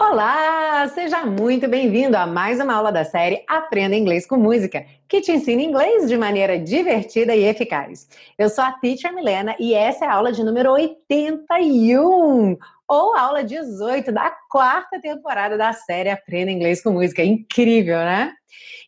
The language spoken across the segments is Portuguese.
Olá, seja muito bem-vindo a mais uma aula da série Aprenda Inglês com Música, que te ensina inglês de maneira divertida e eficaz. Eu sou a Teacher Milena e essa é a aula de número 81, ou aula 18 da quarta temporada da série Aprenda Inglês com Música. Incrível, né?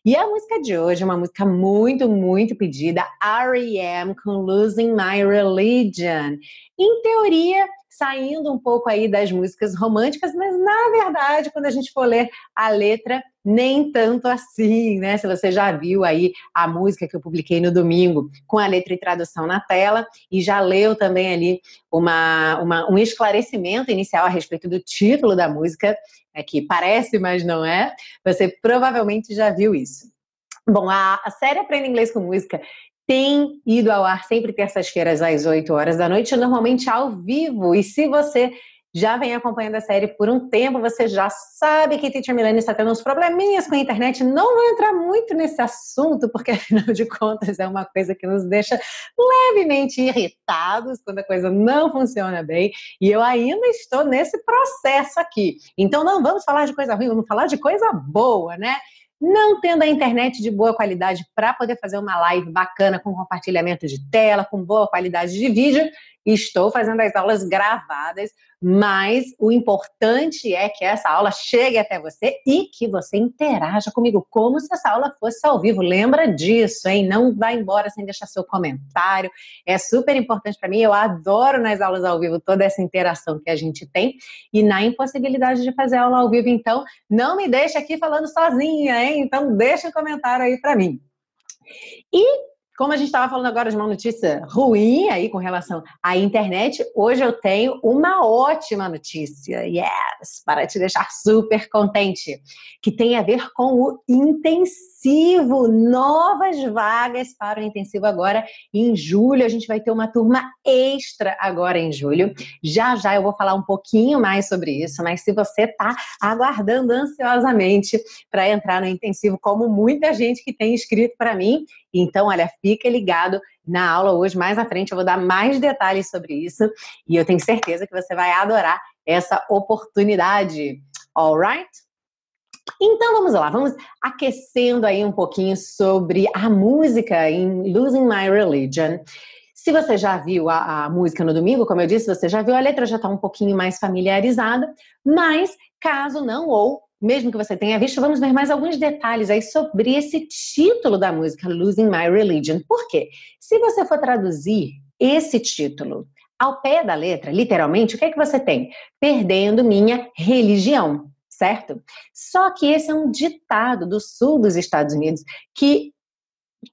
E a música de hoje é uma música muito, muito pedida, R.E.M. com Losing My Religion. Em teoria, saindo um pouco aí das músicas românticas, mas na verdade, quando a gente for ler a letra, nem tanto assim, né? Se você já viu aí a música que eu publiquei no domingo com a letra e tradução na tela e já leu também ali uma, uma um esclarecimento inicial a respeito do título da música, é que parece, mas não é, você provavelmente já viu isso. Bom, a, a série Aprenda Inglês com Música tem ido ao ar sempre terças-feiras às 8 horas da noite, normalmente ao vivo. E se você já vem acompanhando a série por um tempo, você já sabe que Teacher Milani está tendo uns probleminhas com a internet. Não vou entrar muito nesse assunto, porque afinal de contas é uma coisa que nos deixa levemente irritados quando a coisa não funciona bem. E eu ainda estou nesse processo aqui. Então não vamos falar de coisa ruim, vamos falar de coisa boa, né? Não tendo a internet de boa qualidade para poder fazer uma live bacana com compartilhamento de tela, com boa qualidade de vídeo, estou fazendo as aulas gravadas mas o importante é que essa aula chegue até você e que você interaja comigo, como se essa aula fosse ao vivo. Lembra disso, hein? Não vá embora sem deixar seu comentário. É super importante para mim. Eu adoro nas aulas ao vivo toda essa interação que a gente tem. E na impossibilidade de fazer aula ao vivo, então, não me deixe aqui falando sozinha, hein? Então, deixa um comentário aí para mim. E como a gente estava falando agora de uma notícia ruim aí com relação à internet, hoje eu tenho uma ótima notícia, yes, para te deixar super contente, que tem a ver com o intensivo, novas vagas para o intensivo agora em julho. A gente vai ter uma turma extra agora em julho. Já já eu vou falar um pouquinho mais sobre isso, mas se você está aguardando ansiosamente para entrar no intensivo, como muita gente que tem escrito para mim, então, olha, fica ligado na aula hoje, mais à frente, eu vou dar mais detalhes sobre isso e eu tenho certeza que você vai adorar essa oportunidade. Alright? Então vamos lá, vamos aquecendo aí um pouquinho sobre a música em Losing My Religion. Se você já viu a, a, música no domingo, como eu disse, você já viu a letra, já está um pouquinho mais familiarizada, mas caso não, ou mesmo que você tenha visto, vamos ver mais alguns detalhes aí sobre esse título da música, Losing My Religion. Por quê? Se você for traduzir esse título ao pé da letra, literalmente, o que é que você tem? Perdendo minha religião, certo? Só que esse é um ditado do sul dos Estados Unidos que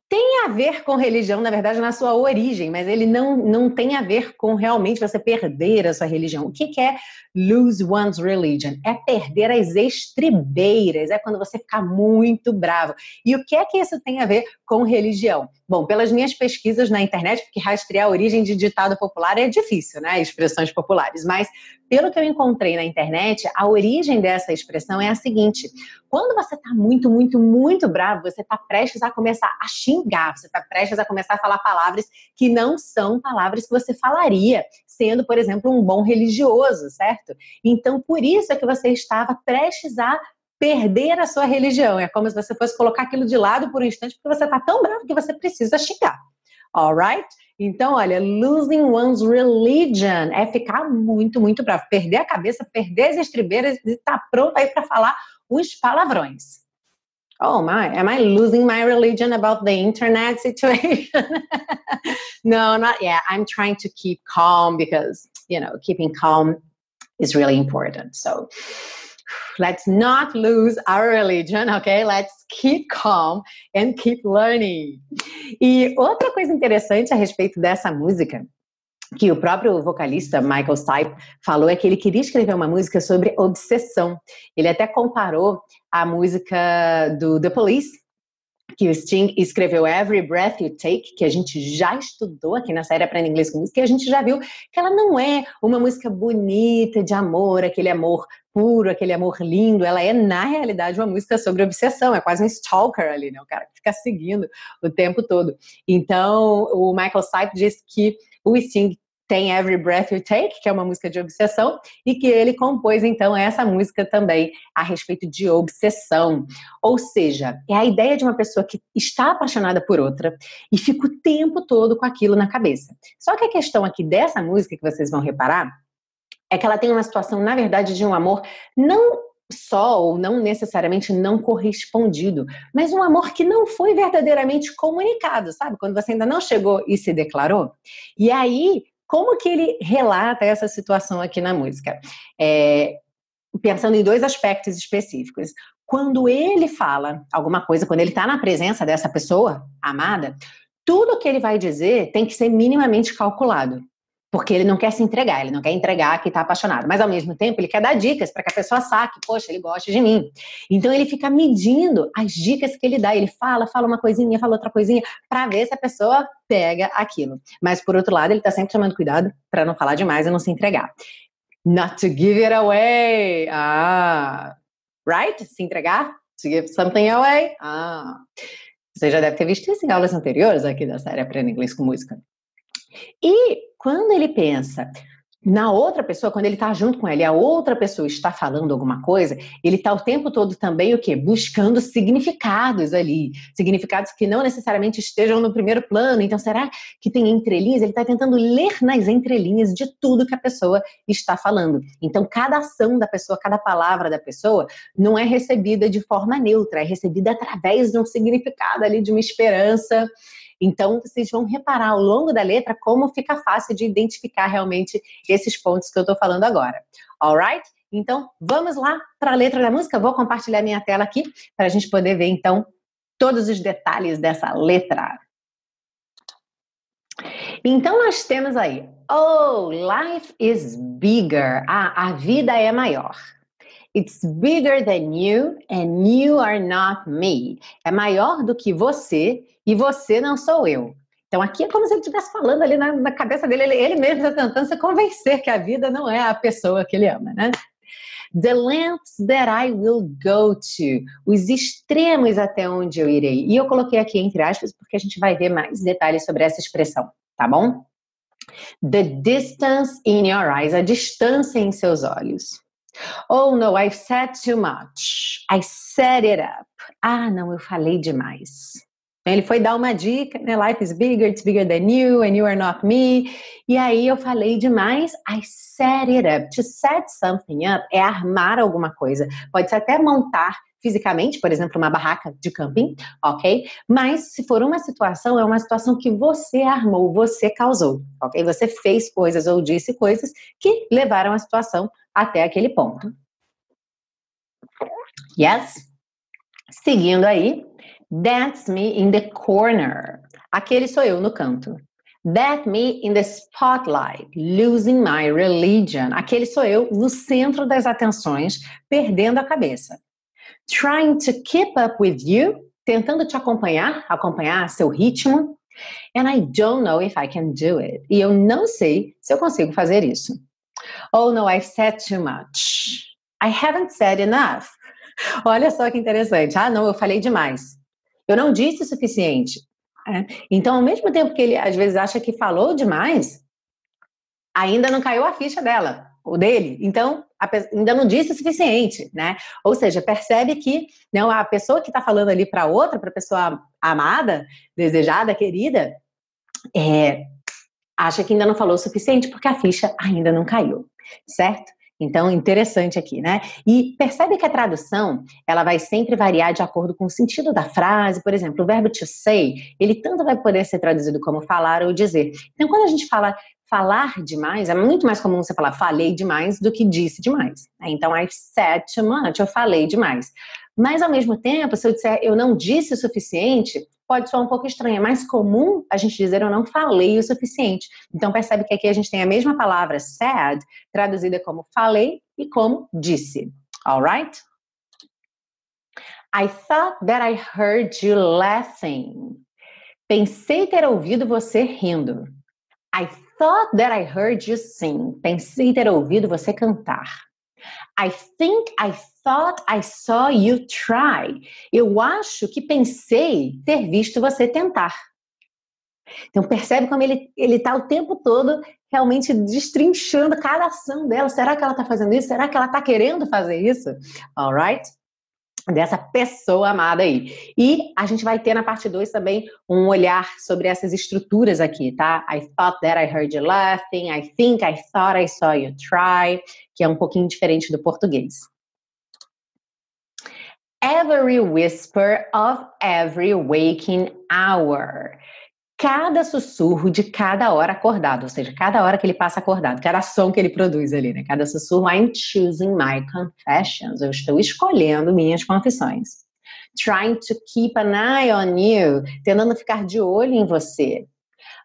tem a ver com religião, na verdade, na sua origem, mas ele não, não tem a ver com realmente você perder a sua religião. O que, que é lose one's religion? É perder as estribeiras, é quando você fica muito bravo. E o que é que isso tem a ver com religião? Bom, pelas minhas pesquisas na internet, porque rastrear a origem de ditado popular é difícil, né? Expressões populares, mas pelo que eu encontrei na internet, a origem dessa expressão é a seguinte: quando você está muito, muito, muito bravo, você está prestes a começar a xingar, você está prestes a começar a falar palavras que não são palavras que você falaria, sendo, por exemplo, um bom religioso, certo? Então, por isso é que você estava prestes a perder a sua religião. É como se você fosse colocar aquilo de lado por um instante, porque você está tão bravo que você precisa xingar. Alright? Então, olha, losing one's religion é ficar muito, muito bravo, perder a cabeça, perder as estribeiras e estar tá pronto aí para falar os palavrões. Oh my, am I losing my religion about the internet situation? no, not yet. I'm trying to keep calm because, you know, keeping calm is really important. So, let's not lose our religion, okay? Let's keep calm and keep learning. E outra coisa interessante a respeito dessa música que o próprio vocalista Michael Stipe falou é que ele queria escrever uma música sobre obsessão. Ele até comparou a música do The Police que o Sting escreveu Every Breath You Take, que a gente já estudou aqui na série Aprenda Inglês com Música, e a gente já viu que ela não é uma música bonita de amor, aquele amor puro, aquele amor lindo, ela é, na realidade, uma música sobre obsessão, é quase um stalker ali, né? O cara que fica seguindo o tempo todo. Então, o Michael Stipe disse que o Sting tem Every Breath You Take, que é uma música de obsessão, e que ele compôs então essa música também a respeito de obsessão. Ou seja, é a ideia de uma pessoa que está apaixonada por outra e fica o tempo todo com aquilo na cabeça. Só que a questão aqui dessa música que vocês vão reparar é que ela tem uma situação, na verdade, de um amor não só ou não necessariamente não correspondido, mas um amor que não foi verdadeiramente comunicado, sabe? Quando você ainda não chegou e se declarou. E aí, como que ele relata essa situação aqui na música? É, pensando em dois aspectos específicos. Quando ele fala alguma coisa, quando ele está na presença dessa pessoa amada, tudo que ele vai dizer tem que ser minimamente calculado porque ele não quer se entregar, ele não quer entregar que está apaixonado, mas ao mesmo tempo ele quer dar dicas para que a pessoa saque, poxa, ele gosta de mim. Então ele fica medindo as dicas que ele dá, ele fala, fala uma coisinha, fala outra coisinha, para ver se a pessoa pega aquilo. Mas por outro lado, ele está sempre tomando cuidado para não falar demais e não se entregar. Not to give it away. Ah, right? Se entregar? To give something away? Ah. Você já deve ter visto isso em aulas anteriores aqui da série Aprenda Inglês com Música. E quando ele pensa na outra pessoa, quando ele está junto com ela e a outra pessoa está falando alguma coisa, ele está o tempo todo também o quê? Buscando significados ali. Significados que não necessariamente estejam no primeiro plano. Então, será que tem entrelinhas? Ele está tentando ler nas entrelinhas de tudo que a pessoa está falando. Então, cada ação da pessoa, cada palavra da pessoa, não é recebida de forma neutra, é recebida através de um significado ali, de uma esperança. Então, vocês vão reparar ao longo da letra como fica fácil de identificar realmente esses pontos que eu estou falando agora. Alright? Então, vamos lá para a letra da música. Vou compartilhar minha tela aqui para a gente poder ver, então, todos os detalhes dessa letra. Então, nós temos aí, oh, life is bigger. Ah, a vida é maior. It's bigger than you and you are not me. É maior do que você e você não sou eu. Então aqui é como se ele estivesse falando ali na, na cabeça dele, ele, ele mesmo está tentando se convencer que a vida não é a pessoa que ele ama, né? The lengths that I will go to. Os extremos até onde eu irei. E eu coloquei aqui entre aspas porque a gente vai ver mais detalhes sobre essa expressão, tá bom? The distance in your eyes. A distância em seus olhos. Oh, no, I've said too much. I set it up. Ah, não, eu falei demais. Ele foi dar uma dica, né? Life is bigger, it's bigger than you, and you are not me. E aí eu falei demais, I set it up. To set something up é armar alguma coisa. Pode ser até montar fisicamente, por exemplo, uma barraca de camping, ok? Mas se for uma situação, é uma situação que você armou, você causou, ok? Você fez coisas ou disse coisas que levaram a situação até aquele ponto. Yes? Seguindo aí, That's me in the corner. Aquele sou eu no canto. That me in the spotlight, losing my religion. Aquele sou eu no centro das atenções, perdendo a cabeça. Trying to keep up with you, tentando te acompanhar, acompanhar seu ritmo. And I don't know if I can do it. E eu não sei se eu consigo fazer isso. Oh no, I've said too much. I haven't said enough. Olha só que interessante. Ah, não, eu falei demais. Eu não disse o suficiente. É. Então, ao mesmo tempo que ele às vezes acha que falou demais, ainda não caiu a ficha dela, ou dele. Então, ainda não disse o suficiente, né? Ou seja, percebe que não a pessoa que está falando ali para outra, para a pessoa amada, desejada, querida, é, acha que ainda não falou o suficiente porque a ficha ainda não caiu, certo? Então, interessante aqui, né? E percebe que a tradução, ela vai sempre variar de acordo com o sentido da frase. Por exemplo, o verbo to say, ele tanto vai poder ser traduzido como falar ou dizer. Então, quando a gente fala falar demais, é muito mais comum você falar falei demais do que disse demais. Né? Então, I said too much, eu falei demais. Mas, ao mesmo tempo, se eu disser eu não disse o suficiente, pode soar um pouco estranho. É mais comum a gente dizer eu não falei o suficiente. Então, percebe que aqui a gente tem a mesma palavra said, traduzida como falei e como disse. Alright? I thought that I heard you laughing. Pensei ter ouvido você rindo. I thought that I heard you sing. Pensei ter ouvido você cantar. I think I thought I saw you try. Eu acho que pensei ter visto você tentar. Então percebe como ele ele está o tempo todo realmente destrinchando cada ação dela. Será que ela está fazendo isso? Será que ela está querendo fazer isso? Alright? Dessa pessoa amada aí. E a gente vai ter na parte 2 também um olhar sobre essas estruturas aqui, tá? I thought that I heard you laughing. I think I thought I saw you try. Que é um pouquinho diferente do português. Every whisper of every waking hour cada sussurro de cada hora acordado, ou seja, cada hora que ele passa acordado, cada som que ele produz ali, né? Cada sussurro, I'm choosing my confessions. Eu estou escolhendo minhas confissões. Trying to keep an eye on you, tentando ficar de olho em você.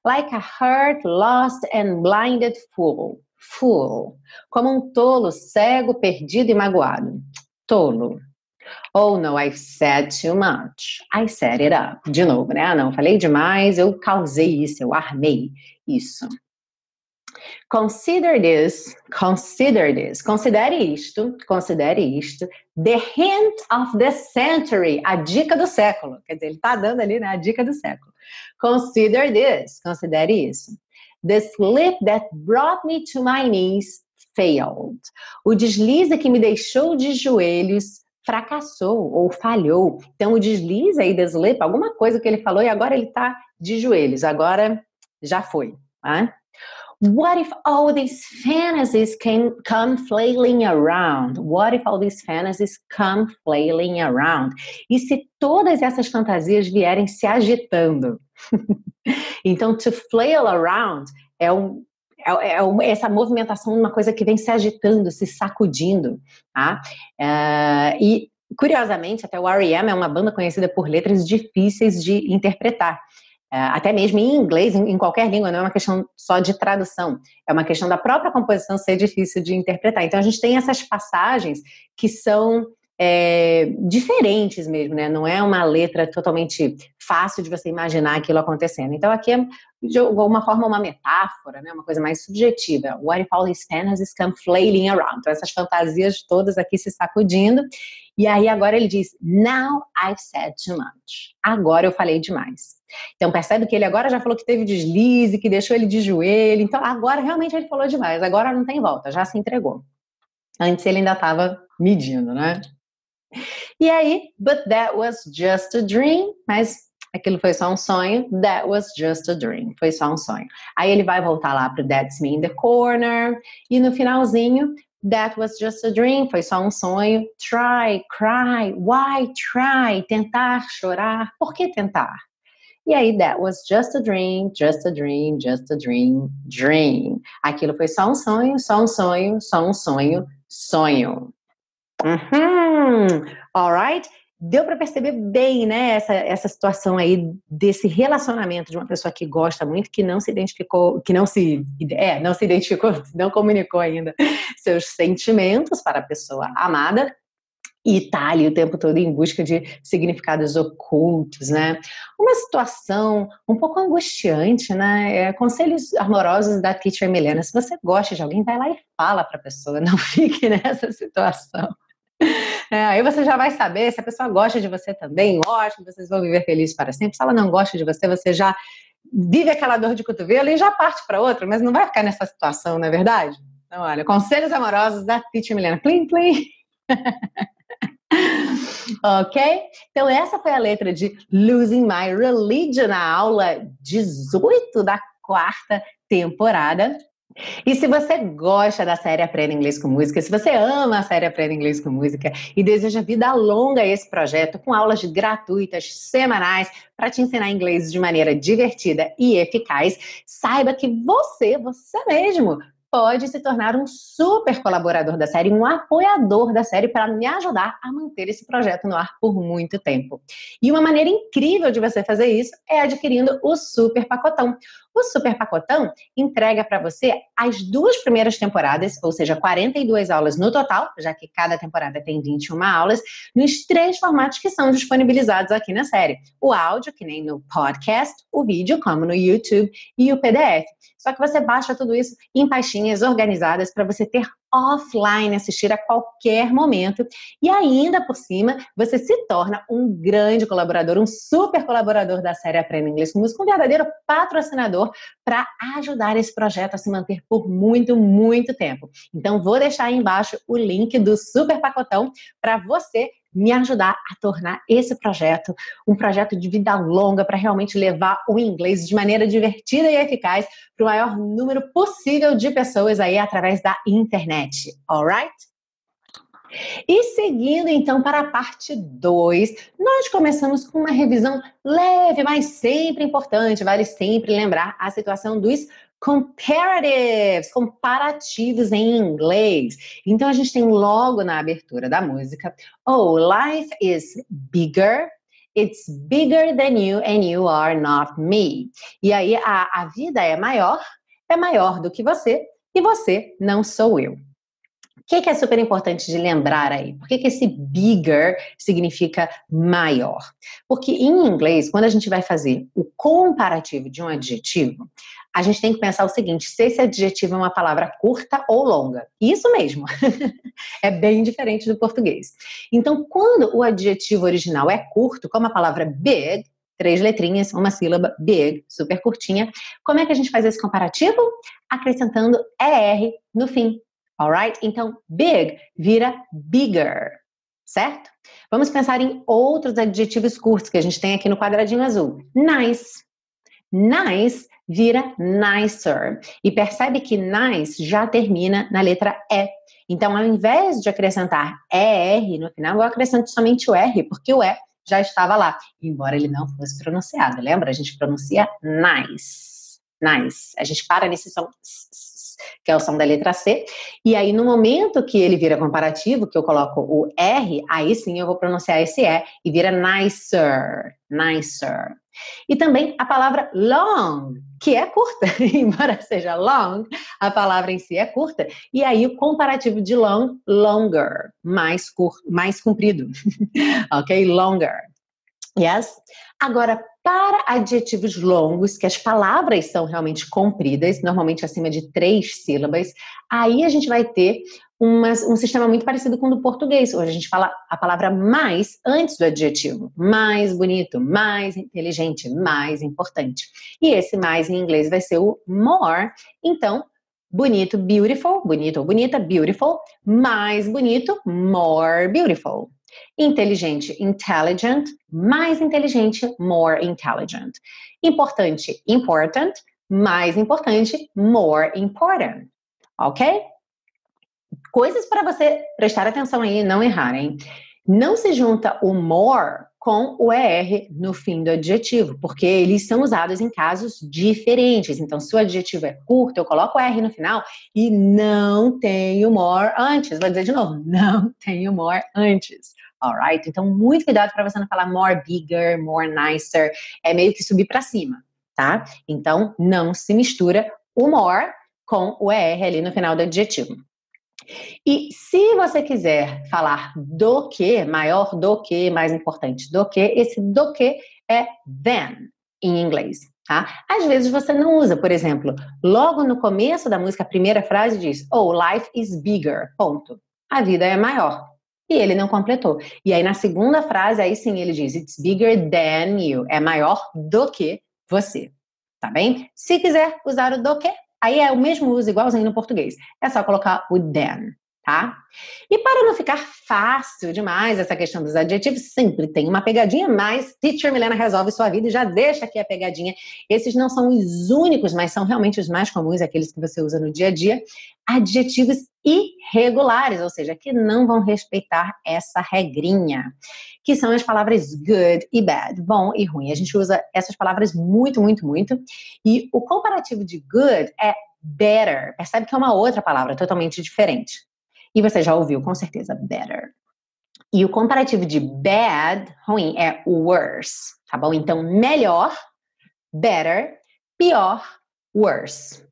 Like a hurt, lost and blinded fool. Fool. Como um tolo, cego, perdido e magoado. Tolo. Oh, no, I've said too much. I set it up. De novo, né? Ah, não, falei demais, eu causei isso, eu armei isso. Consider this, consider this, considere isto, considere isto, the hint of the century, a dica do século. Quer dizer, ele está dando ali, né, a dica do século. Consider this, considere isso. The slip that brought me to my knees failed. O deslize que me deixou de joelhos fracassou ou falhou. Então, o deslize aí, deslepa, alguma coisa que ele falou e agora ele está de joelhos, agora já foi. Tá? What if all these fantasies can come flailing around? What if all these fantasies come flailing around? E se todas essas fantasias vierem se agitando? então, to flail around é um, é, é essa movimentação de uma coisa que vem se agitando, se sacudindo, tá? É, e curiosamente, até o R.E.M. é uma banda conhecida por letras difíceis de interpretar. É, até mesmo em inglês, em, em, qualquer língua, não é uma questão só de tradução, é uma questão da própria composição ser difícil de interpretar. Então a gente tem essas passagens que são é, diferentes mesmo, né? Não é uma letra totalmente fácil de você imaginar aquilo acontecendo. Então aqui é de alguma forma uma metáfora, né? Uma coisa mais subjetiva. What if all these fantasies come flailing around? Então essas fantasias todas aqui se sacudindo. E aí agora ele diz, now I've said too much. Agora eu falei demais. Então percebe que ele agora já falou que teve deslize, que deixou ele de joelho. Então agora realmente ele falou demais. Agora não tem volta, já se entregou. Antes ele ainda estava medindo, né? E aí, but that was just a dream, mas aquilo foi só um sonho. That was just a dream, foi só um sonho. Aí ele vai voltar lá para That's Me in the Corner e no finalzinho, That was just a dream, foi só um sonho. Try, cry, why try? Tentar, chorar. Por que tentar? E aí, that was just a dream, just a dream, just a dream, dream. Aquilo foi só um sonho, só um sonho, só um sonho, sonho. Uhum. Alright? Deu para perceber bem, né, essa, essa situação aí desse relacionamento de uma pessoa que gosta muito, que não se identificou, que não se, é, não se identificou, não comunicou ainda seus sentimentos para a pessoa amada, e tá ali o tempo todo em busca de significados ocultos, né? Uma situação um pouco angustiante, né? É, conselhos amorosos da teacher Milena. Se você gosta de alguém, vai lá e fala para a pessoa, não fique nessa situação. É, aí você já vai saber se a pessoa gosta de você também, ótimo, vocês vão viver felizes para sempre. Se ela não gosta de você, você já vive aquela dor de cotovelo e já parte para outra, mas não vai ficar nessa situação, não é verdade? Então, olha, conselhos amorosos da Titi Milena. Plim, plim. ok? Então, essa foi a letra de Losing My Religion na aula 18 da quarta temporada. E se você gosta da série Aprenda Inglês com Música, se você ama a série Aprenda Inglês com Música e deseja vida longa a esse projeto com aulas gratuitas semanais para te ensinar inglês de maneira divertida e eficaz, saiba que você, você mesmo, pode se tornar um super colaborador da série, um apoiador da série para me ajudar a manter esse projeto no ar por muito tempo. E uma maneira incrível de você fazer isso é adquirindo o Super Pacotão. O Super Pacotão entrega para você as duas primeiras temporadas, ou seja, 42 aulas no total, já que cada temporada tem 21 aulas, nos três formatos que são disponibilizados aqui na série: o áudio, que nem no podcast, o vídeo, como no YouTube, e o PDF. Só que você baixa tudo isso em pastinhas organizadas para você ter offline, assistir a qualquer momento. E ainda por cima, você se torna um grande colaborador, um super colaborador da série Aprenda Inglês com Música, um verdadeiro patrocinador para ajudar esse projeto a se manter por muito, muito tempo. Então, vou deixar aí embaixo o link do super pacotão para você me ajudar a tornar esse projeto um projeto de vida longa para realmente levar o inglês de maneira divertida e eficaz para o maior número possível de pessoas aí através da internet, alright? E seguindo então para a parte 2, nós começamos com uma revisão leve, mas sempre importante, vale sempre lembrar a situação dos comparatives, comparativos em inglês. Então a gente tem logo na abertura da música, oh, life is bigger, it's bigger than you and you are not me. E aí a, a vida é maior, é maior do que você e você não sou eu. O que, que, é super importante de lembrar aí? Por que, que esse bigger significa maior? Porque em inglês, quando a gente vai fazer o comparativo de um adjetivo, a gente tem que pensar o seguinte: se esse adjetivo é uma palavra curta ou longa. Isso mesmo. é bem diferente do português. Então, quando o adjetivo original é curto, como a palavra big, três letrinhas, uma sílaba, big, super curtinha, como é que a gente faz esse comparativo? Acrescentando ER no fim. Alright? Então, big vira bigger, certo? Vamos pensar em outros adjetivos curtos que a gente tem aqui no quadradinho azul. Nice. Nice vira nicer. E percebe que nice já termina na letra E. Então, ao invés de acrescentar ER no final, eu acrescento somente o R, porque o E já estava lá, embora ele não fosse pronunciado. Lembra? A gente pronuncia nice. Nice. A gente para nesse som que é o som da letra C. E aí, no momento que ele vira comparativo, que eu coloco o R, aí sim eu vou pronunciar esse E e vira nicer, nicer. E também a palavra long, que é curta, embora seja long, a palavra em si é curta. E aí o comparativo de long, longer, mais curto, mais comprido. ok? Longer. Yes? Agora, para adjetivos longos, que as palavras são realmente compridas, normalmente acima de três sílabas, aí a gente vai ter uma, um sistema muito parecido com o do português. Hoje a gente fala a palavra mais antes do adjetivo. Mais bonito, mais inteligente, mais importante. E esse mais em inglês vai ser o more. Então, bonito, beautiful, bonito ou bonita, beautiful. Mais bonito, more beautiful. Inteligente, intelligent. Mais inteligente, more intelligent. Importante, important. Mais importante, more important. Ok? Coisas para você prestar atenção aí e não errar, hein? Não se junta o more com o ER no fim do adjetivo, porque eles são usados em casos diferentes. Então, se o adjetivo é curto, eu coloco o R no final e não tenho more antes. Vou dizer de novo, não tenho more antes. Alright? Então, muito cuidado para você não falar more bigger, more nicer. É meio que subir para cima, tá? Então, não se mistura o more com o ER ali no final do adjetivo. E se você quiser falar do que, maior do que, mais importante do que, esse do que é than em inglês. Tá? Às vezes você não usa, por exemplo, logo no começo da música, a primeira frase diz: Oh, life is bigger. Ponto. A vida é maior. E ele não completou. E aí na segunda frase, aí sim ele diz: It's bigger than you. É maior do que você. Tá bem? Se quiser usar o do que, Aí é o mesmo uso, igualzinho no português. É só colocar o then, tá? E para não ficar fácil demais essa questão dos adjetivos, sempre tem uma pegadinha, mas Teacher Milena resolve sua vida e já deixa aqui a pegadinha. Esses não são os únicos, mas são realmente os mais comuns, aqueles que você usa no dia a dia. Adjetivos irregulares, ou seja, que não vão respeitar essa regrinha que são as palavras good e bad, bom e ruim. A gente usa essas palavras muito, muito, muito. E o comparativo de good é better. Percebe que é uma outra palavra totalmente diferente. E você já ouviu, com certeza, better. E o comparativo de bad, ruim, é worse, tá bom? Então, melhor, better, pior, worse.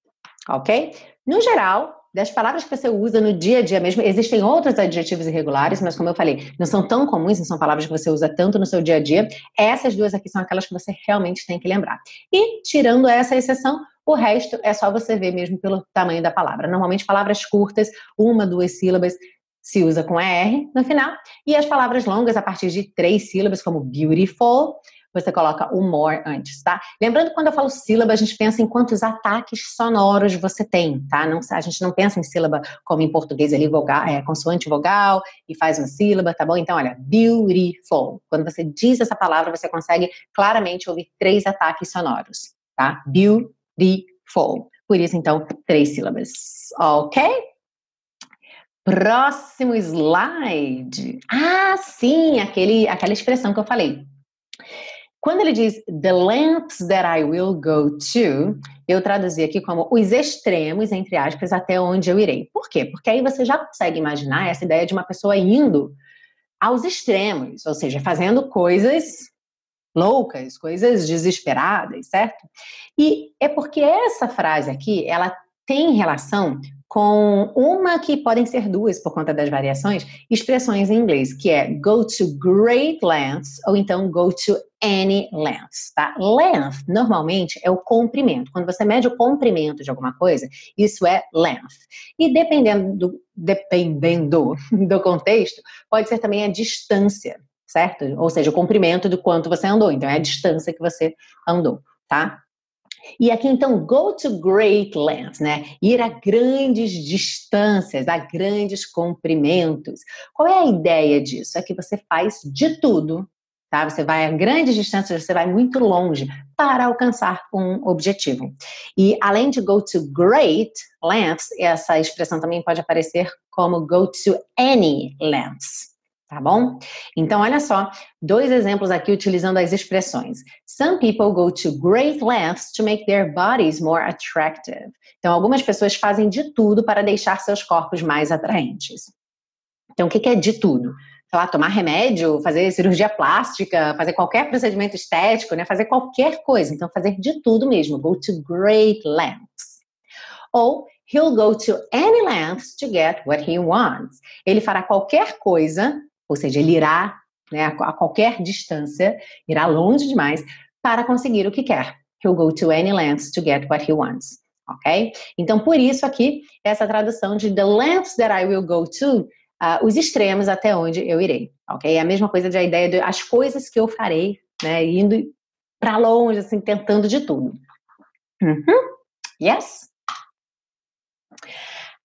Ok? No geral, das palavras que você usa no dia a dia mesmo. Existem outros adjetivos irregulares, mas como eu falei, não são tão comuns, não são palavras que você usa tanto no seu dia a dia. Essas duas aqui são aquelas que você realmente tem que lembrar. E, tirando essa exceção, O resto é só você ver mesmo pelo tamanho da palavra. Normalmente, palavras curtas, uma, duas sílabas, se usa com ER no final. E as palavras longas, a partir de três sílabas, como beautiful, você coloca o more antes, tá? Lembrando quando eu falo sílaba, a gente pensa em quantos ataques sonoros você tem, tá? Não, a gente não pensa em sílaba como em português ali, vogal, é, consoante vogal e faz uma sílaba, tá bom? Então, olha, beautiful. Quando você diz essa palavra, você consegue claramente ouvir três ataques sonoros, tá? Beautiful. Por isso, então, três sílabas, ok? Próximo slide. Ah, sim, aquele, aquela expressão que eu falei. Quando ele diz the lengths that I will go to, eu traduzi aqui como os extremos, entre aspas, até onde eu irei. Por quê? Porque aí você já consegue imaginar essa ideia de uma pessoa indo aos extremos, ou seja, fazendo coisas loucas, coisas desesperadas, certo? E é porque essa frase aqui, ela tem relação com uma que podem ser duas por conta das variações, expressões em inglês, que é go to great lengths ou então go to any lengths, tá? Length, normalmente, é o comprimento. Quando você mede o comprimento de alguma coisa, isso é length. E dependendo do, dependendo do contexto, pode ser também a distância, certo? Ou seja, o comprimento do quanto você andou. Então, é a distância que você andou, tá? E aqui então, go to great lengths, né? Ir a grandes distâncias, a grandes comprimentos. Qual é a ideia disso? É que você faz de tudo, tá? Você vai a grandes distâncias, você vai muito longe para alcançar um objetivo. E além de go to great lengths, essa expressão também pode aparecer como go to any lengths tá bom? Então, olha só, dois exemplos aqui utilizando as expressões. Some people go to great lengths to make their bodies more attractive. Então, algumas pessoas fazem de tudo para deixar seus corpos mais atraentes. Então, o que é de tudo? Sei lá, tomar remédio, fazer cirurgia plástica, fazer qualquer procedimento estético, né? Fazer qualquer coisa. Então, fazer de tudo mesmo. Go to great lengths. Ou he'll go to any lengths to get what he wants. Ele fará qualquer coisa ou seja, ele irá né, a qualquer distância, irá longe demais para conseguir o que quer. He'll go to any lengths to get what he wants. Ok? Então, por isso aqui, essa tradução de the lengths that I will go to, uh, os extremos até onde eu irei. Ok? É a mesma coisa de a ideia de as coisas que eu farei, né? Indo para longe, assim, tentando de tudo. Uhum. Yes?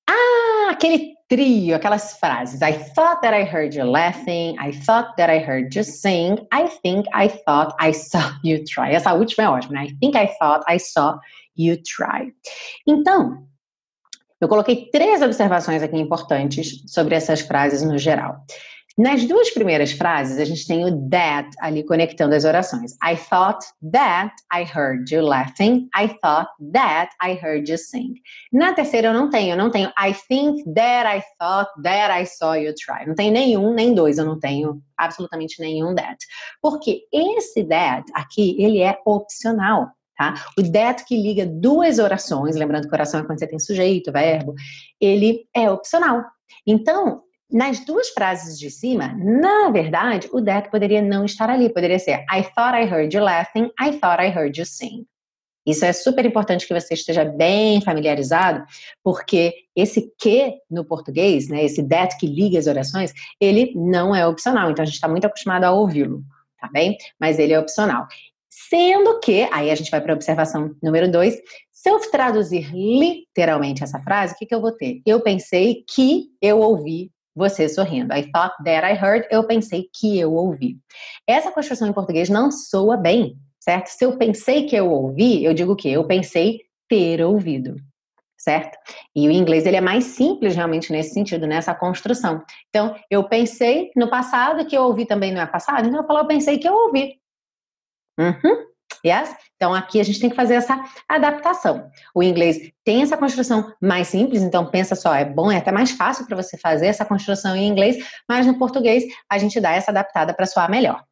Ah, aquele trio, aquelas frases. I thought that I heard you laughing. I thought that I heard you sing. I think I thought I saw you try. Essa última é ótima, né? I think I thought I saw you try. Então, eu coloquei três observações aqui importantes sobre essas frases no geral. Nas duas primeiras frases, a gente tem o that ali conectando as orações. I thought that I heard you laughing. I thought that I heard you sing. Na terceira eu não tenho, eu não tenho I think that I thought that I saw you try. Não tenho nenhum, nem dois, eu não tenho absolutamente nenhum that. Porque esse that aqui, ele é opcional. Tá? O that que liga duas orações, lembrando que oração é quando você tem sujeito, verbo, ele é opcional. Então, nas duas frases de cima, na verdade, o that poderia não estar ali. Poderia ser I thought I heard you laughing, I thought I heard you sing. Isso é super importante que você esteja bem familiarizado, porque esse que no português, né, esse that que liga as orações, ele não é opcional. Então a gente está muito acostumado a ouvi-lo, tá bem? Mas ele é opcional. Sendo que, aí a gente vai para a observação número dois, se eu traduzir literalmente essa frase, o que, que eu vou ter? Eu pensei que eu ouvi você sorrindo. I thought that I heard, eu pensei que eu ouvi. Essa construção em português não soa bem, certo? Se eu pensei que eu ouvi, eu digo o quê? Eu pensei ter ouvido, certo? E o inglês ele é mais simples realmente nesse sentido, nessa construção. Então, eu pensei no passado que eu ouvi também não é passado, então eu falo, eu pensei que eu ouvi. Uhum. Yes? Então aqui a gente tem que fazer essa adaptação. O inglês tem essa construção mais simples, então pensa só, é bom, é até mais fácil para você fazer essa construção em inglês, mas no português a gente dá essa adaptada para soar melhor.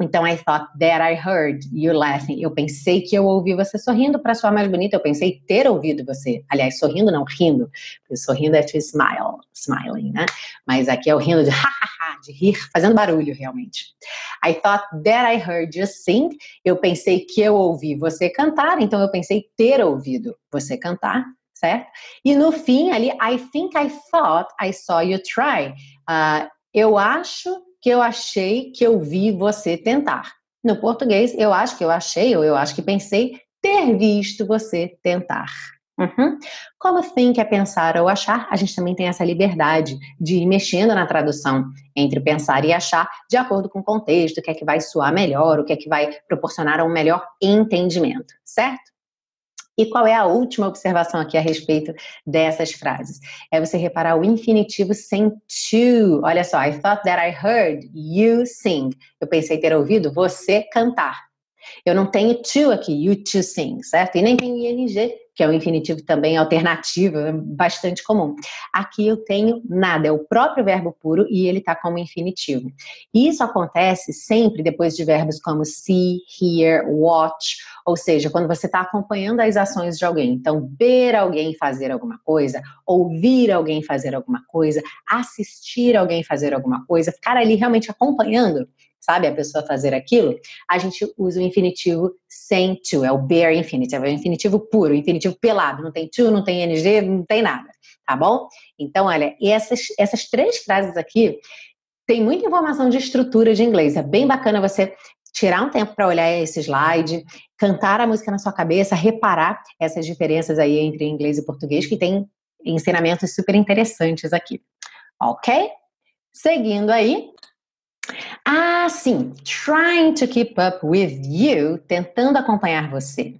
Então, I thought that I heard you laughing. Eu pensei que eu ouvi você sorrindo para soar mais bonita. Eu pensei ter ouvido você. Aliás, sorrindo não, rindo. Porque sorrindo é to smile, smiling, né? Mas aqui é o rindo de ha, ha, ha, de rir, fazendo barulho realmente. I thought that I heard you sing. Eu pensei que eu ouvi você cantar, então eu pensei ter ouvido você cantar, certo? E no fim ali, I think I thought I saw you try. Uh, eu acho que eu achei que eu vi você tentar. No português, eu acho que eu achei, ou eu acho que pensei ter visto você tentar. Uhum. Como think é pensar ou achar, a gente também tem essa liberdade de ir mexendo na tradução entre pensar e achar, de acordo com o contexto, o que é que vai soar melhor, o que é que vai proporcionar um melhor entendimento, certo? E qual é a última observação aqui a respeito dessas frases? É você reparar o infinitivo sem to. Olha só, I thought that I heard you sing. Eu pensei ter ouvido você cantar. Eu não tenho to aqui, you to sing, certo? E nem tenho ing, que é o infinitivo também alternativo, é bastante comum. Aqui eu tenho nada, é o próprio verbo puro e ele está como infinitivo. E isso acontece sempre depois de verbos como see, hear, watch, ou seja, quando você está acompanhando as ações de alguém. Então, ver alguém fazer alguma coisa, ouvir alguém fazer alguma coisa, assistir alguém fazer alguma coisa, ficar ali realmente acompanhando sabe, a pessoa fazer aquilo, a gente usa o infinitivo sem to, é o bare infinitive, é o infinitivo puro, o infinitivo pelado, não tem to, não tem ng, não tem nada, tá bom? Então, olha, essas, essas três frases aqui tem muita informação de estrutura de inglês, é bem bacana você tirar um tempo para olhar esse slide, cantar a música na sua cabeça, reparar essas diferenças aí entre inglês e português, que tem ensinamentos super interessantes aqui, ok? Seguindo aí, ah, sim. Trying to keep up with you, tentando acompanhar você.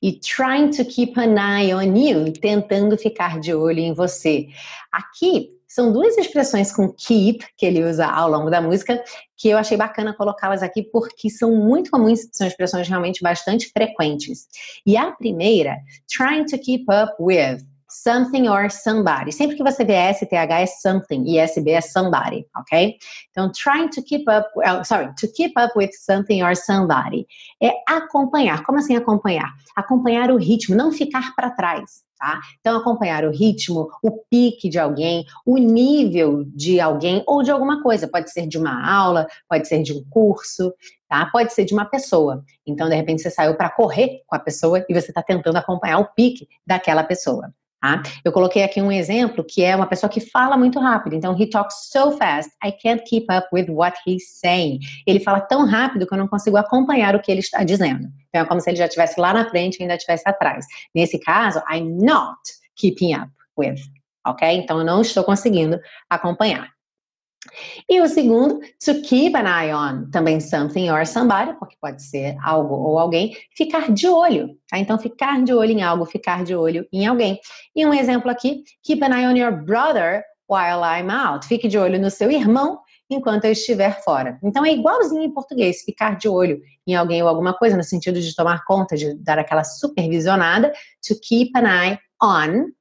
E trying to keep an eye on you, tentando ficar de olho em você. Aqui são duas expressões com keep que ele usa ao longo da música que eu achei bacana colocá-las aqui porque são muito comuns, são expressões realmente bastante frequentes. E a primeira, trying to keep up with something or somebody. Sempre que você vê STH é something e SB é somebody, ok? Então, trying to keep up, sorry, to keep up with something or somebody é acompanhar. Como assim acompanhar? Acompanhar o ritmo, não ficar para trás. Tá? Então, acompanhar o ritmo, o pique de alguém, o nível de alguém ou de alguma coisa. Pode ser de uma aula, pode ser de um curso, tá? Pode ser de uma pessoa. Então, de repente, você saiu para correr com a pessoa e você está tentando acompanhar o pique daquela pessoa. Tá? Eu coloquei aqui um exemplo que é uma pessoa que fala muito rápido. Então, he talks so fast, I can't keep up with what he's saying. Ele fala tão rápido que eu não consigo acompanhar o que ele está dizendo. Então, é como se ele já estivesse lá na frente e ainda estivesse atrás. Nesse caso, I'm not keeping up with. Ok? Então, eu não estou conseguindo acompanhar. E o segundo, to keep an eye on, também something or somebody, porque pode ser algo ou alguém, ficar de olho, tá? Então, ficar de olho em algo, ficar de olho em alguém. E um exemplo aqui, keep an eye on your brother while I'm out. Fique de olho no seu irmão enquanto eu estiver fora. Então, é igualzinho em português, ficar de olho em alguém ou alguma coisa, no sentido de tomar conta, de dar aquela supervisionada, to keep an eye on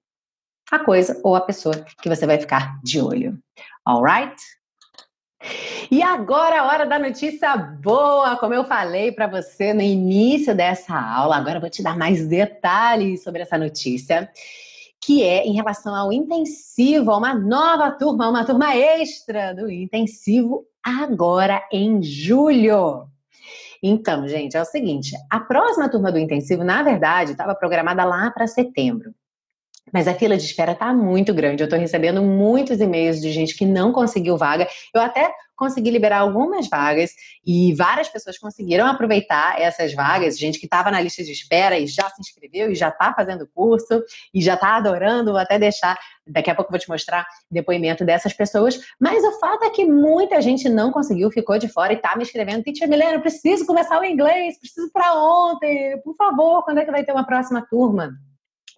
a coisa ou a pessoa que você vai ficar de olho. Alright? E agora a hora da notícia boa, como eu falei para você no início dessa aula, agora eu vou te dar mais detalhes sobre essa notícia, que é em relação ao intensivo, a uma nova turma, uma turma extra do intensivo agora em julho. Então, gente, é o seguinte, a próxima turma do intensivo, na verdade, estava programada lá para setembro. Mas a fila de espera está muito grande. Eu estou recebendo muitos e-mails de gente que não conseguiu vaga. Eu até consegui liberar algumas vagas e várias pessoas conseguiram aproveitar essas vagas. Gente que estava na lista de espera e já se inscreveu e já está fazendo curso e já está adorando. Vou até deixar, daqui a pouco vou te mostrar depoimento dessas pessoas. Mas o fato é que muita gente não conseguiu, ficou de fora e está me escrevendo. Teacher Milena, preciso começar o inglês, preciso para ontem. Por favor, quando é que vai ter uma próxima turma?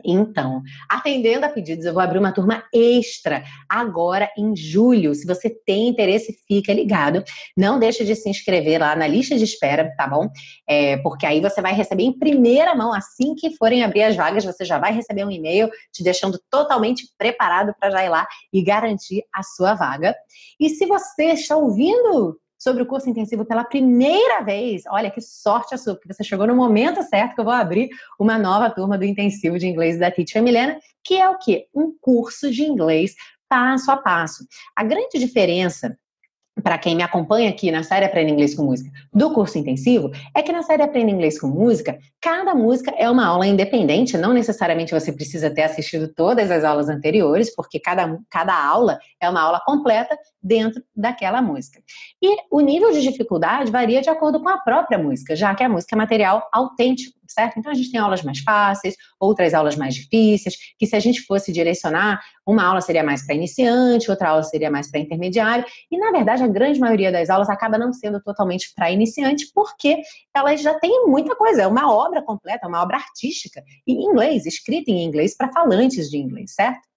Então, atendendo a pedidos, eu vou abrir uma turma extra agora em julho. Se você tem interesse, fica ligado. Não deixe de se inscrever lá na lista de espera, tá bom? É, porque aí você vai receber em primeira mão, assim que forem abrir as vagas, você já vai receber um e-mail te deixando totalmente preparado para já ir lá e garantir a sua vaga. E se você está ouvindo sobre o curso intensivo pela primeira vez. Olha que sorte a sua, porque você chegou no momento certo que eu vou abrir uma nova turma do intensivo de inglês da Teacher Milena, que é o quê? Um curso de inglês passo a passo. A grande diferença para quem me acompanha aqui na série Aprenda Inglês com Música do curso intensivo, é que na série Aprenda Inglês com Música, cada música é uma aula independente, não necessariamente você precisa ter assistido todas as aulas anteriores, porque cada, cada aula é uma aula completa dentro daquela música. E o nível de dificuldade varia de acordo com a própria música, já que a música é material autêntico certo? Então a gente tem aulas mais fáceis, outras aulas mais difíceis, que se a gente fosse direcionar, uma aula seria mais para iniciante, outra aula seria mais para intermediário, e na verdade a grande maioria das aulas acaba não sendo totalmente para iniciante, porque elas já têm muita coisa, é uma obra completa, uma obra artística em inglês, escrita em inglês para falantes de inglês, certo?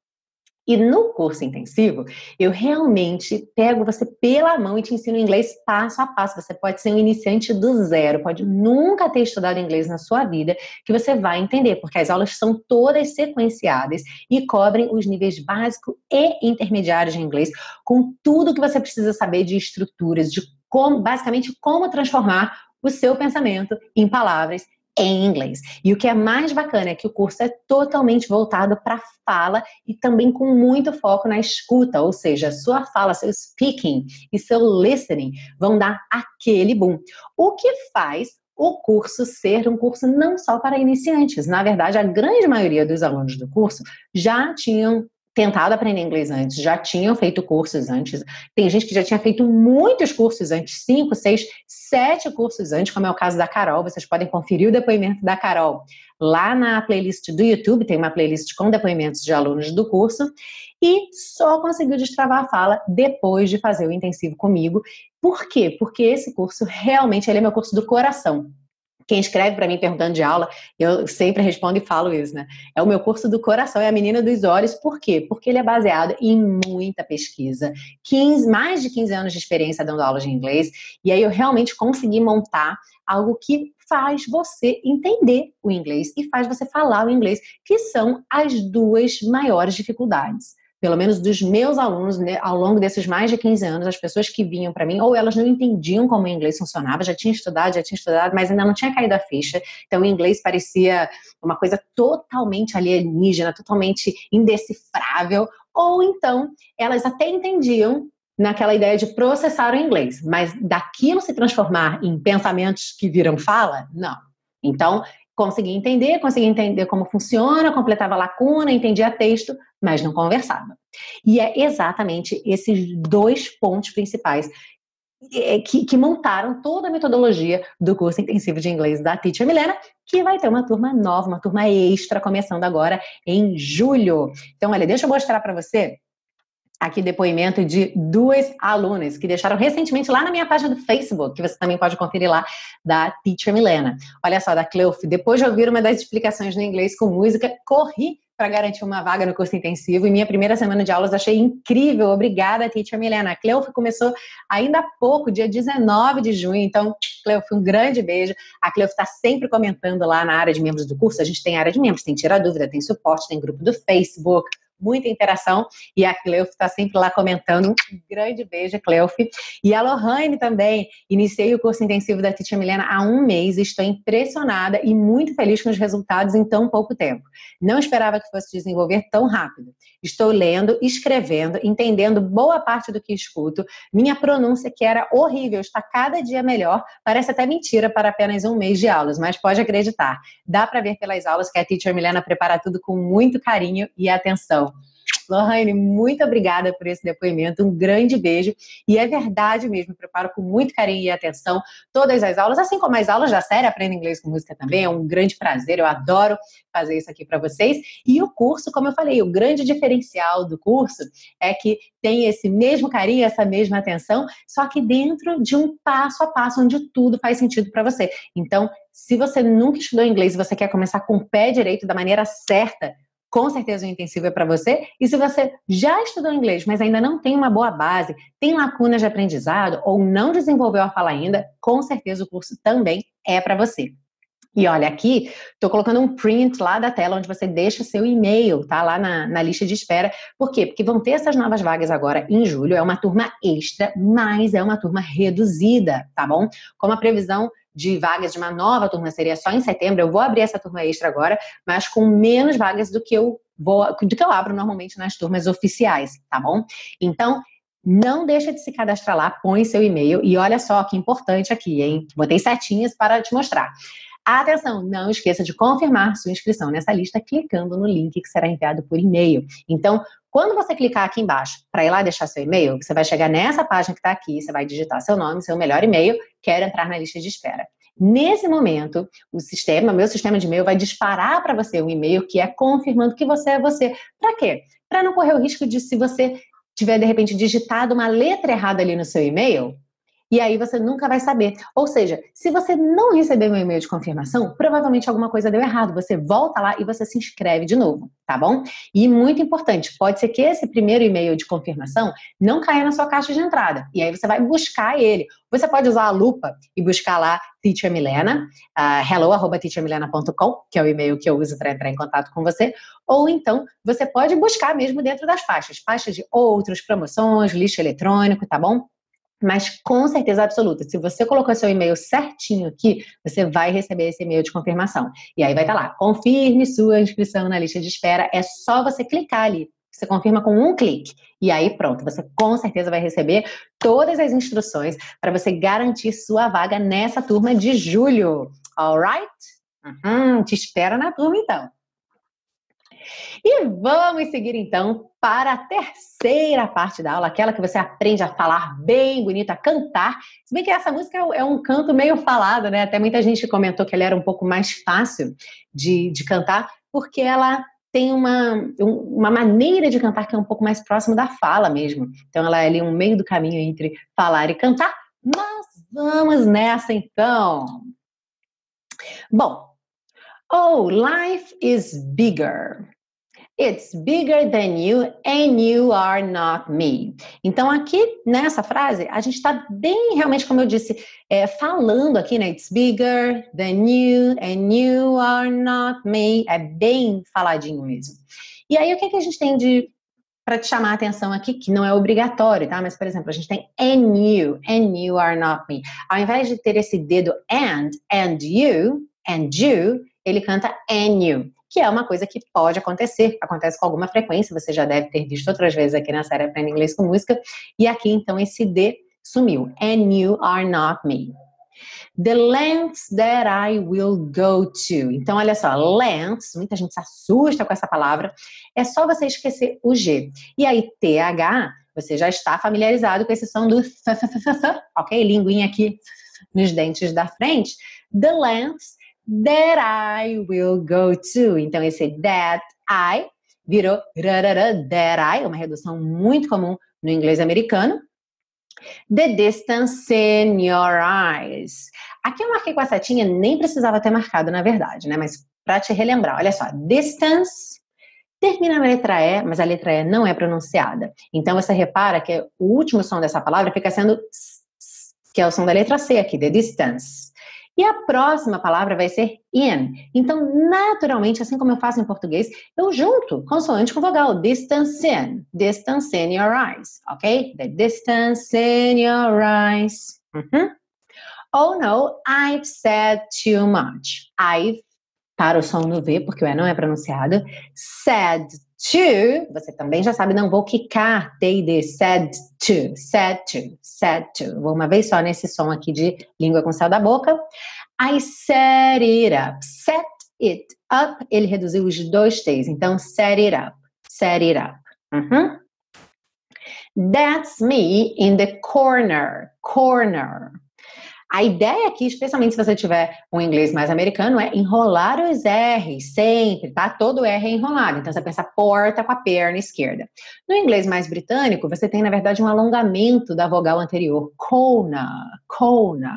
E no curso intensivo, eu realmente pego você pela mão e te ensino inglês passo a passo. Você pode ser um iniciante do zero, pode nunca ter estudado inglês na sua vida, que você vai entender, porque as aulas são todas sequenciadas e cobrem os níveis básico e intermediários de inglês, com tudo que você precisa saber de estruturas, de como, basicamente, como transformar o seu pensamento em palavras em inglês. E o que é mais bacana é que o curso é totalmente voltado para fala e também com muito foco na escuta, ou seja, sua fala, seu speaking e seu listening vão dar aquele boom. O que faz o curso ser um curso não só para iniciantes. Na verdade, a grande maioria dos alunos do curso já tinham tentado aprender inglês antes, já tinham feito cursos antes. Tem gente que já tinha feito muitos cursos antes, cinco, seis, sete cursos antes, como é o caso da Carol. Vocês podem conferir o depoimento da Carol lá na playlist do YouTube, tem uma playlist com depoimentos de alunos do curso, e só conseguiu destravar a fala depois de fazer o intensivo comigo. Por quê? Porque esse curso realmente ele é meu curso do coração. Quem escreve para mim perguntando de aula, eu sempre respondo e falo isso, né? É o meu curso do coração, é a menina dos olhos. Por quê? Porque ele é baseado em muita pesquisa, 15, mais de 15 anos de experiência dando aulas de inglês, e aí eu realmente consegui montar algo que faz você entender o inglês e faz você falar o inglês, que são as duas maiores dificuldades pelo menos dos meus alunos, né, ao longo desses mais de 15 anos, as pessoas que vinham para mim, ou elas não entendiam como o inglês funcionava, já tinha estudado, já tinha estudado, mas ainda não tinha caído a ficha. Então, o inglês parecia uma coisa totalmente alienígena, totalmente indecifrável, ou então elas até entendiam naquela ideia de processar o inglês, mas daquilo se transformar em pensamentos que viram fala, não. Então, conseguia entender, conseguia entender como funciona, completava lacuna, entendia texto, mas não conversava. E é exatamente esses dois pontos principais é, que, que, montaram toda a metodologia do curso intensivo de inglês da Teacher Milena, que vai ter uma turma nova, uma turma extra, começando agora em julho. Então, olha, deixa eu mostrar para você aqui depoimento de duas alunas que deixaram recentemente lá na minha página do Facebook, que você também pode conferir lá, da Teacher Milena. Olha só, da Cleuf, depois de ouvir uma das explicações no inglês com música, corri para garantir uma vaga no curso intensivo e minha primeira semana de aulas achei incrível. Obrigada, Teacher Milena. A Cleuf começou ainda há pouco, dia 19 de junho, então, Cleuf, um grande beijo. A Cleuf está sempre comentando lá na área de membros do curso. A gente tem área de membros, tem tira dúvida, tem suporte, tem grupo do Facebook, muita interação. E a Cleuf está sempre lá comentando. Um grande beijo, Cleuf. E a Lohane também. Iniciei o curso intensivo da Titia Milena há um mês. Estou impressionada e muito feliz com os resultados em tão pouco tempo. Não esperava que fosse desenvolver tão rápido. Estou lendo, escrevendo, entendendo boa parte do que escuto. Minha pronúncia, que era horrível, está cada dia melhor. Parece até mentira para apenas um mês de aulas, mas pode acreditar. Dá para ver pelas aulas que a Teacher Milena prepara tudo com muito carinho e atenção. Lohane, muito obrigada por esse depoimento, um grande beijo. E é verdade mesmo, preparo com muito carinho e atenção todas as aulas, assim como as aulas da série Aprenda Inglês com Música também, é um grande prazer, eu adoro fazer isso aqui para vocês. E o curso, como eu falei, o grande diferencial do curso é que tem esse mesmo carinho, essa mesma atenção, só que dentro de um passo a passo onde tudo faz sentido para você. Então, se você nunca estudou inglês e você quer começar com o pé direito da maneira certa, com certeza o intensivo é para você. E se você já estudou inglês, mas ainda não tem uma boa base, tem lacunas de aprendizado ou não desenvolveu a fala ainda, com certeza o curso também é para você. E olha aqui, estou colocando um print lá da tela onde você deixa seu e-mail, tá? Lá na, na, lista de espera. Por quê? Porque vão ter essas novas vagas agora em julho. É uma turma extra, mas é uma turma reduzida, tá bom? Como a previsão de vagas de uma nova turma seria só em setembro, eu vou abrir essa turma extra agora, mas com menos vagas do que eu vou, do que eu abro normalmente nas turmas oficiais, tá bom? Então, Não deixa de se cadastrar lá, põe seu e-mail e olha só que importante aqui, hein? Botei setinhas para te mostrar. Atenção, não esqueça de confirmar sua inscrição nessa lista clicando no link que será enviado por e-mail. Então, quando você clicar aqui embaixo para ir lá deixar seu e-mail, você vai chegar nessa página que está aqui, você vai digitar seu nome, seu melhor e-mail, quero entrar na lista de espera. Nesse momento, o sistema, meu sistema de e-mail, vai disparar para você um e-mail que é confirmando que você é você. Para quê? Para não correr o risco de, se você tiver de repente digitado uma letra errada ali no seu e-mail, e aí você nunca vai saber. Ou seja, se você não receber um e-mail de confirmação, provavelmente alguma coisa deu errado. Você volta lá e você se inscreve de novo, tá bom? E muito importante, pode ser que esse primeiro e-mail de confirmação não caia na sua caixa de entrada. E aí você vai buscar ele. Você pode usar a lupa e buscar lá Teacher Milena, uh, hello@teachermilena.com, que é o e-mail que eu uso para entrar em contato com você, ou então você pode buscar mesmo dentro das faixas, faixas de outros, promoções, lixo eletrônico, tá bom? Mas com certeza absoluta, se você colocou seu e-mail certinho aqui, você vai receber esse e-mail de confirmação. E aí vai estar lá, confirme sua inscrição na lista de espera. É só você clicar ali. Você confirma com um clique. E aí pronto, você com certeza vai receber todas as instruções para você garantir sua vaga nessa turma de julho. Alright? Uhum, te espero na turma então. E vamos seguir então para a terceira parte da aula, aquela que você aprende a falar bem bonito, a cantar. Se bem que essa música é um canto meio falado, né? Até muita gente comentou que ela era um pouco mais fácil de, de cantar, porque ela tem uma, uma maneira de cantar que é um pouco mais próximo da fala mesmo. Então ela é ali um meio do caminho entre falar e cantar. Mas vamos nessa então. Bom, oh, life is bigger. It's bigger than you and you are not me. Então, aqui nessa frase, a gente está bem, realmente, como eu disse, é, falando aqui, né? It's bigger than you and you are not me. É bem faladinho mesmo. E aí, o que, que a gente tem de para te chamar a atenção aqui, que não é obrigatório, tá? Mas, por exemplo, a gente tem and you, and you are not me. Ao invés de ter esse dedo and, and you, and you, ele canta and you que é uma coisa que pode acontecer, acontece com alguma frequência, você já deve ter visto outras vezes aqui na série Aprenda Inglês com Música, e aqui então esse D sumiu. And you are not me. The lengths that I will go to. Então, olha só, lengths, muita gente se assusta com essa palavra, é só você esquecer o G. E aí, TH, você já está familiarizado com esse som do ok? Linguinha aqui nos dentes da frente. The lengths that I will go to. Então, esse that I virou rarara, that I, uma redução muito comum no inglês americano. The distance in your eyes. Aqui eu marquei com a setinha, nem precisava ter marcado, na verdade, né? Mas para te relembrar, olha só, distance termina na letra E, mas a letra E não é pronunciada. Então você repara que o último som dessa palavra fica sendo que é o som da letra C aqui, the distance. E a próxima palavra vai ser in. Então, naturalmente, assim como eu faço em português, eu junto consoante com vogal. Distance in. Distance in your eyes. Ok? The distance in your eyes. Uhum. Oh no, I've said too much. I've, para o som no V, porque o E não é pronunciado. Said to, você também já sabe, não vou quicar T said to, said to, said to. Vou uma vez só nesse som aqui de língua com céu da boca. I set it up, set it up, ele reduziu os dois T's, então set it up, set it up. Uhum. That's me in the corner, corner. A ideia aqui, especialmente se você tiver um inglês mais americano, é enrolar os R's sempre, tá? Todo R é enrolado. Então você pensa porta com a perna esquerda. No inglês mais britânico, você tem, na verdade, um alongamento da vogal anterior. Corner, corner.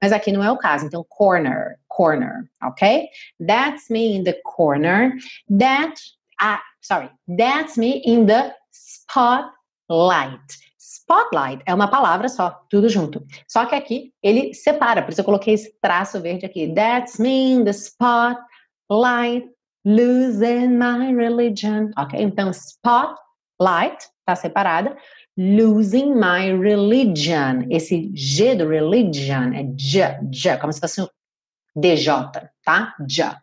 Mas aqui não é o caso, então corner, corner, ok? That's me in the corner. That, ah, sorry, that's me in the spotlight. Spotlight é uma palavra só, tudo junto. Só que aqui ele separa, por isso eu coloquei esse traço verde aqui. That's me the spotlight, losing my religion. Ok? Então, spotlight está separada. Losing my religion. Esse G do religion é J, J, como se fosse um DJ, tá? J.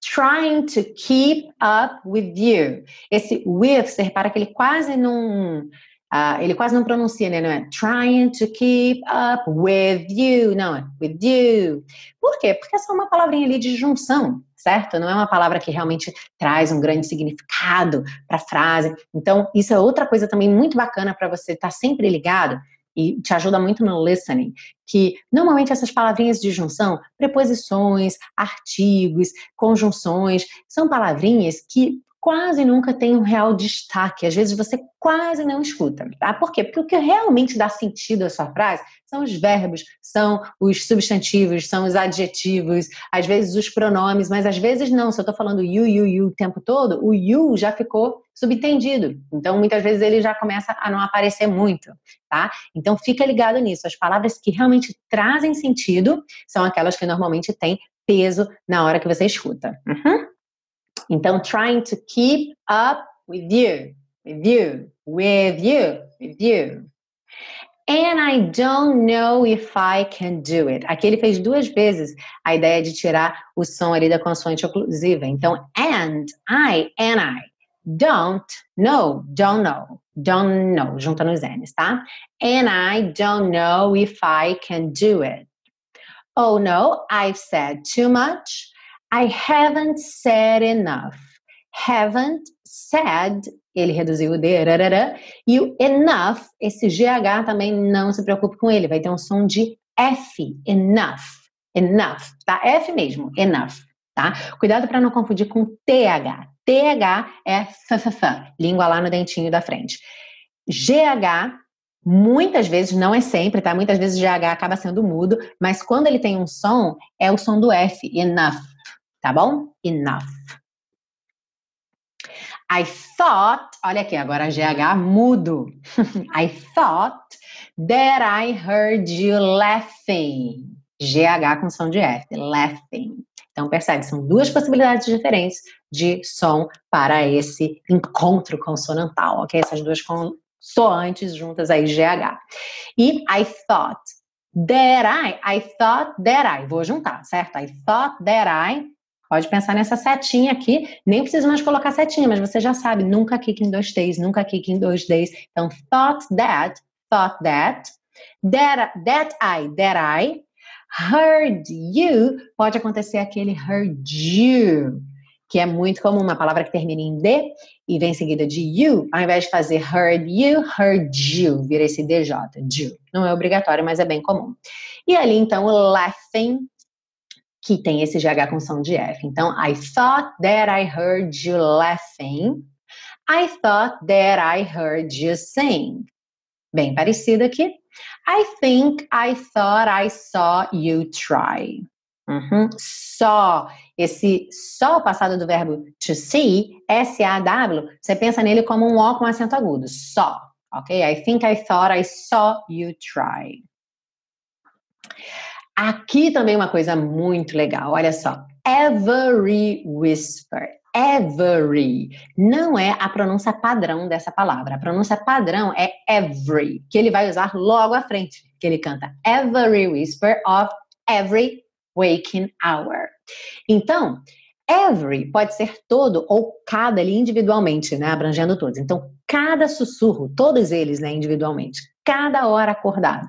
Trying to keep up with you. Esse with, você repara que ele quase não Uh, ele quase não pronuncia, né? Não é trying to keep up with you, não, é with you. Por quê? Porque é só uma palavrinha ali de junção, certo? Não é uma palavra que realmente traz um grande significado para a frase. Então, isso é outra coisa também muito bacana para você estar tá sempre ligado e te ajuda muito no listening, que normalmente essas palavrinhas de junção, preposições, artigos, conjunções, são palavrinhas que quase nunca tem um real destaque. Às vezes você quase não escuta, tá? Por quê? Porque o que realmente dá sentido à sua frase são os verbos, são os substantivos, são os adjetivos, às vezes os pronomes, mas às vezes não. Se eu estou falando you, you, you o tempo todo, o you já ficou subentendido. Então, muitas vezes ele já começa a não aparecer muito, tá? Então, fica ligado nisso. As palavras que realmente trazem sentido são aquelas que normalmente têm peso na hora que você escuta. Uhum. Então, trying to keep up with you, with you, with you, with you. And I don't know if I can do it. Aqui ele fez duas vezes a ideia de tirar o som ali da consoante oclusiva. Então, and I, and I don't know, don't know, don't know, junta nos N's, tá? And I don't know if I can do it. Oh no, I've said too much. I haven't said enough. Haven't said, ele reduziu o D, rarara, e o enough, esse GH também não se preocupe com ele, vai ter um som de F, enough, enough, tá? F mesmo, enough, tá? Cuidado para não confundir com TH. TH é f, f, f, língua lá no dentinho da frente. GH Muitas vezes, não é sempre, tá? Muitas vezes GH acaba sendo mudo, mas quando ele tem um som, é o som do F, enough, tá bom? Enough. I thought, olha aqui, agora GH mudo. I thought that I heard you laughing. GH com som de F, laughing. Então, percebe, são duas possibilidades diferentes de som para esse encontro consonantal, ok? Essas duas soantes juntas aí, GH. E I thought that I, I thought that I, vou juntar, certo? I thought that I, pode pensar nessa setinha aqui, nem precisa mais colocar setinha, mas você já sabe, nunca kick em dois T's, nunca kick em dois D's. Então, thought that, thought that, that, that I, that I, heard you, pode acontecer aquele heard you que é muito comum, uma palavra que termina em D e vem seguida de you, ao invés de fazer heard you, heard you, vira esse DJ, you. Não é obrigatório, mas é bem comum. E ali, então, laughing, que tem esse GH com som de F. Então, I thought that I heard you laughing. I thought that I heard you sing. Bem parecido aqui. I think I thought I saw you try. Uhum. Só. Esse só passado do verbo to see, S-A-W, você pensa nele como um O com acento agudo. Só. Ok? I think I thought I saw you try. Aqui também uma coisa muito legal. Olha só. Every whisper. Every. Não é a pronúncia padrão dessa palavra. A pronúncia padrão é every, que ele vai usar logo à frente. Que ele canta every whisper of every waking hour. Então, every pode ser todo ou cada ali individualmente, né, abrangendo todos. Então, cada sussurro, todos eles, né, individualmente, cada hora acordado.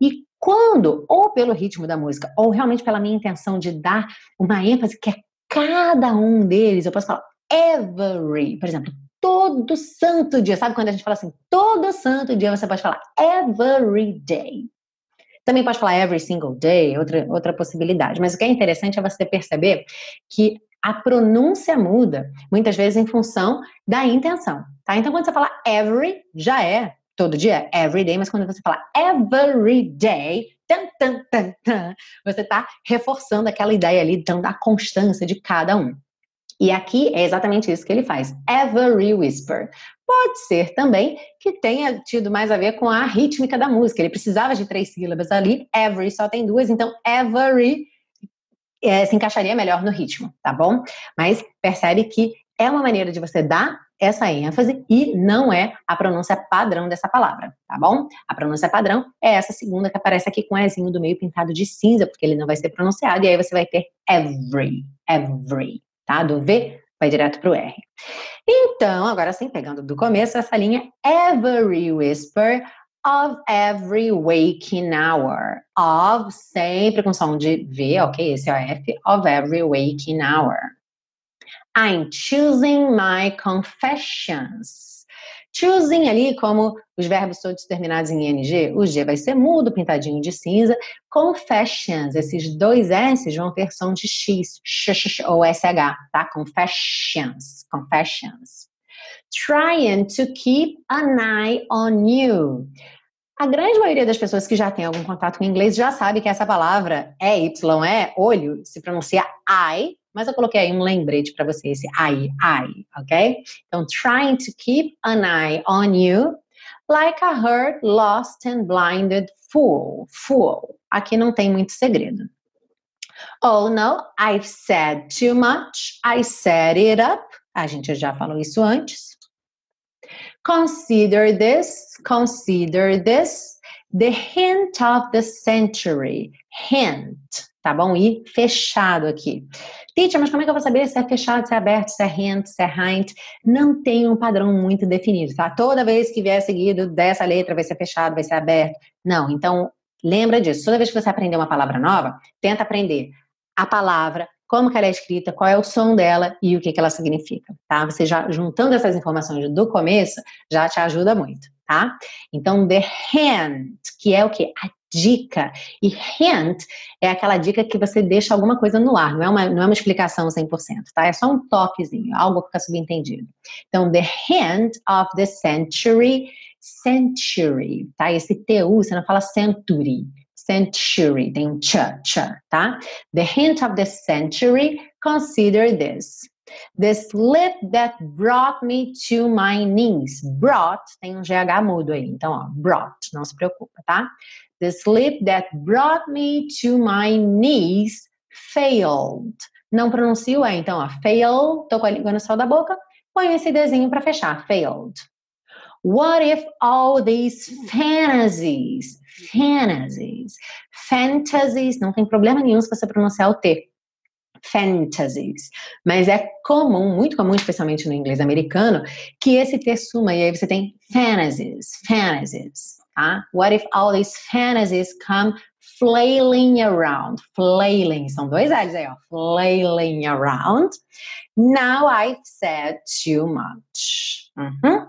E quando, ou pelo ritmo da música, ou realmente pela minha intenção de dar uma ênfase que é cada um deles, eu posso falar every, por exemplo, todo santo dia. Sabe quando a gente fala assim, todo santo dia você pode falar every day. Também pode falar every single day, outra, outra possibilidade. Mas o que é interessante é você perceber que a pronúncia muda, muitas vezes em função da intenção, tá? Então, quando você fala every, já é todo dia, every day, mas quando você fala every day, tan, tan, tan, tan, você está reforçando aquela ideia ali, dando a constância de cada um. E aqui é exatamente isso que ele faz. Every whisper. Pode ser também que tenha tido mais a ver com a rítmica da música. Ele precisava de três sílabas ali, every só tem duas, então every é, se encaixaria melhor no ritmo, tá bom? Mas percebe que é uma maneira de você dar essa ênfase e não é a pronúncia padrão dessa palavra, tá bom? A pronúncia padrão é essa segunda que aparece aqui com o Ezinho do meio pintado de cinza, porque ele não vai ser pronunciado, e aí você vai ter every, every, tá? Do V vai direto para o R. Então, agora sim, pegando do começo, essa linha every whisper of every waking hour. Of, sempre com som de V, ok? Esse é o F, of every waking hour. I'm choosing my confessions. Choosing ali, como os verbos todos terminados em ing, o G vai ser mudo, pintadinho de cinza. Confessions, esses dois S vão ter som de X, x, ou SH, tá? Confessions, confessions. Trying to keep an eye on you. A grande maioria das pessoas que já tem algum contato com inglês já sabe que essa palavra é Y, é olho, se pronuncia I, mas eu coloquei aí um lembrete para você, esse I, I, ok? Então, trying to keep an eye on you, like a hurt, lost and blinded fool. Fool. Aqui não tem muito segredo. Oh no, I've said too much. I set it up. A gente já falou isso antes. Consider this, consider this. The hint of the century. Hint, tá bom? E fechado aqui. Teacher, mas como é que eu vou saber se é fechado, se é aberto, se é hint, se é hint? Não tem um padrão muito definido, tá? Toda vez que vier seguido dessa letra vai ser fechado, vai ser aberto. Não, então lembra disso. Toda vez que você aprender uma palavra nova, tenta aprender a palavra, como ela é escrita, qual é o som dela e o que, que ela significa, tá? Você já juntando essas informações do começo já te ajuda muito, tá? Então, the hint, que é o que? A dica. E hint é aquela dica que você deixa alguma coisa no ar, não é uma, não é uma explicação 100%, tá? É só um toquezinho, algo que fica subentendido. Então, the hint of the century, century, tá? Esse TU, você não fala century, century, tem um ch, ch, tá? The hint of the century, consider this. The slip that brought me to my knees. Brought, tem um GH mudo aí, então, ó, brought, não se preocupa, tá? The slip that brought me to my knees failed. Não pronuncio é, então, ó, fail, tô com a língua no céu da boca, põe esse desenho para fechar, failed. What if all these fantasies, fantasies, fantasies, não tem problema nenhum se você pronunciar o T, fantasies. Mas é comum, muito comum, especialmente no inglês americano, que esse T suma e aí você tem fantasies, fantasies. Tá? What if all these fantasies come flailing around? Flailing, são dois L's aí, ó. Flailing around. Now I've said too much. Uhum.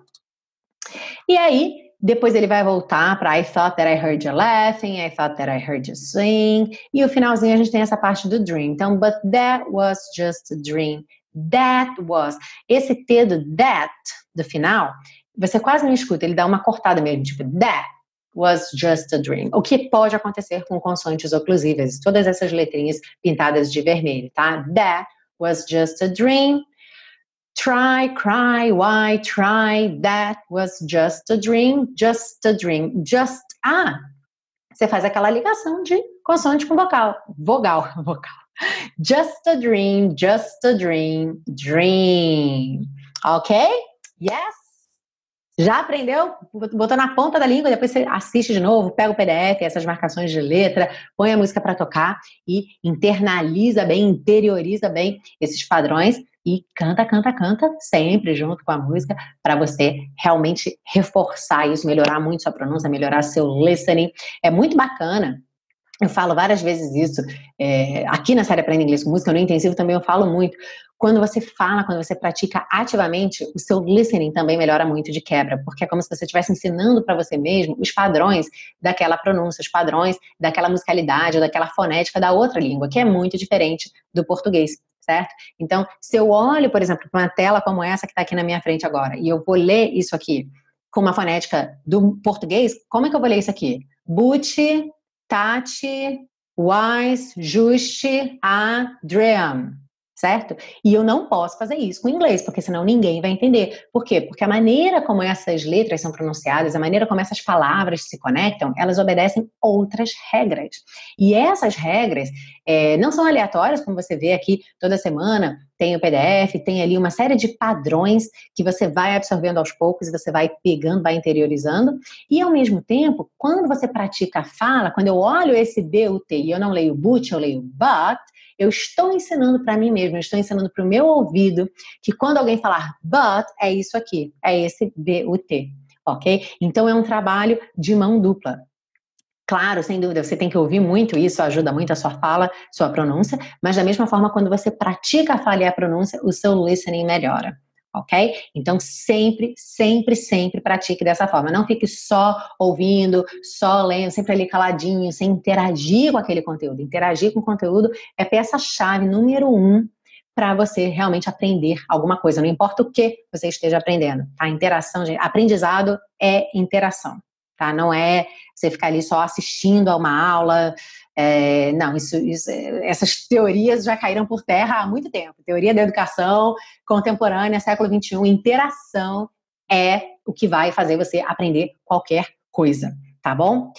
E aí, depois ele vai voltar para I thought that I heard you laughing, I thought that I heard you sing. E o finalzinho a gente tem essa parte do dream. Então, but that was just a dream. That was. Esse T do that, do final, você quase não escuta, ele dá uma cortada mesmo, tipo, that was just a dream. O que pode acontecer com consoantes oclusivas, todas essas letrinhas pintadas de vermelho, tá? That was just a dream. Try, cry, why, try, that was just a dream, just a dream, just. Ah, você faz aquela ligação de consoante com vocal, vogal, vocal. Just a dream, just a dream, dream. Ok? Yes? Já aprendeu? Botou na ponta da língua, depois você assiste de novo, pega o PDF, essas marcações de letra, põe a música para tocar e internaliza bem, interioriza bem esses padrões e canta, canta, canta sempre junto com a música para você realmente reforçar isso, melhorar muito sua pronúncia, melhorar seu listening. É muito bacana eu falo várias vezes isso, é, aqui na série Aprenda Inglês com Música, no intensivo também eu falo muito. Quando você fala, quando você pratica ativamente, o seu listening também melhora muito de quebra, porque é como se você estivesse ensinando para você mesmo os padrões daquela pronúncia, os padrões daquela musicalidade, daquela fonética da outra língua, que é muito diferente do português, certo? Então, se eu olho, por exemplo, para uma tela como essa que está aqui na minha frente agora, e eu vou ler isso aqui com uma fonética do português, como é que eu vou ler isso aqui? Butch Tati, Wise, Juste, Adrian, certo? E eu não posso fazer isso com inglês, porque senão ninguém vai entender. Por quê? Porque a maneira como essas letras são pronunciadas, a maneira como essas palavras se conectam, elas obedecem outras regras. E essas regras é, não são aleatórias, como você vê aqui toda semana, tem o PDF, tem ali uma série de padrões que você vai absorvendo aos poucos e você vai pegando, vai interiorizando. E ao mesmo tempo, quando você pratica a fala, qubut eu olho esse BUT e eu não leio but, eu leio but, eu estou ensinando para mim mesmo, eu estou ensinando para o meu ouvido que quando alguém falar but, é isso aqui, é esse B-U-T, ok? Então é um trabalho de mão dupla. Claro, sem dúvida, você tem que ouvir muito isso, ajuda muito a sua fala, sua pronúncia, mas da mesma forma, quando você pratica a fala e a pronúncia, o seu listening melhora ok? Então, sempre, sempre, sempre pratique dessa forma. Não fique só ouvindo, só lendo, sempre ali caladinho, sem interagir com aquele conteúdo. Interagir com o conteúdo é peça-chave número um para você realmente aprender alguma coisa, não importa o que você esteja aprendendo, tá? Interação, gente, aprendizado é interação, tá? Não é você ficar ali só assistindo a uma aula, é, não, isso, isso, essas teorias já caíram por terra há muito tempo. Teoria da educação contemporânea, século XXI, interação é o que vai fazer você aprender qualquer coisa, tá bom?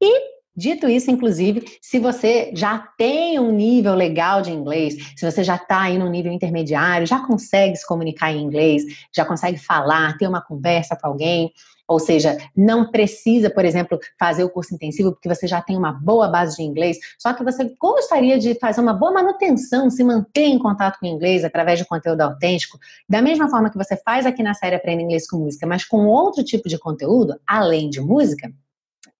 E Dito isso, inclusive, se você já tem um nível legal de inglês, se você já está aí no nível intermediário, já consegue se comunicar em inglês, já consegue falar, ter uma conversa com alguém, ou seja, não precisa, por exemplo, fazer o curso intensivo porque você já tem uma boa base de inglês, só que você gostaria de fazer uma boa manutenção, se manter em contato com o inglês através de conteúdo autêntico, da mesma forma que você faz aqui na série Aprenda Inglês com Música, mas com outro tipo de conteúdo, além de música,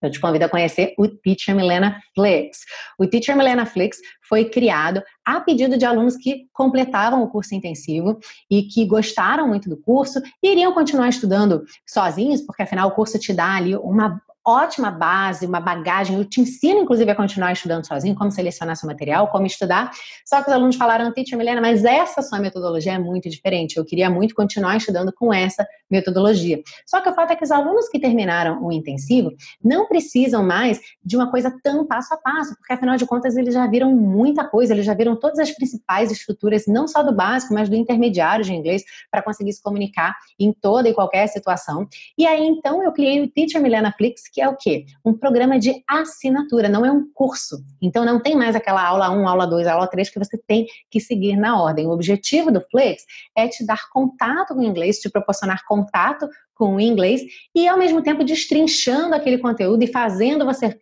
eu te convido a conhecer o Teacher Milena Flix. O Teacher Milena Flix foi criado a pedido de alunos que completavam o curso intensivo e que gostaram muito do curso e iriam continuar estudando sozinhos, porque afinal o curso te dá ali uma ótima base, uma bagagem. Eu te ensino, inclusive, a continuar estudando sozinho, como selecionar seu material, como estudar. Só que os alunos falaram, Teacher Milena, mas essa sua metodologia é muito diferente. Eu queria muito continuar estudando com essa metodologia. Só que o fato é que os alunos que terminaram o intensivo não precisam mais de uma coisa tão passo a passo, porque afinal de contas eles já viram muita coisa, eles já viram todas as principais estruturas, não só do básico, mas do intermediário de inglês, para conseguir se comunicar em toda e qualquer situação. E aí então eu criei o Teacher Milena Flix, que é o quê? Um programa de assinatura, não é um curso. Então não tem mais aquela aula 1, aula 2, aula 3 que você tem que seguir na ordem. O objetivo do Flix é te dar contato com o inglês, te proporcionar contato com o inglês e ao mesmo tempo destrinchando aquele conteúdo e fazendo você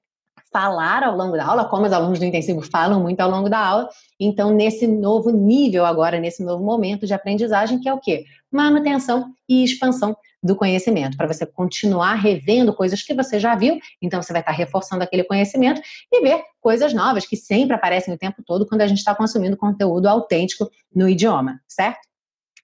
falar ao longo da aula, como os alunos do intensivo falam muito ao longo da aula. Então, nesse novo nível agora, nesse novo momento de aprendizagem, que é o quê? Manutenção e expansão do conhecimento, para você continuar revendo coisas que você já viu, então você vai estar reforçando aquele conhecimento e ver coisas novas que sempre aparecem o tempo todo quando a gente está consumindo conteúdo autêntico no idioma, certo?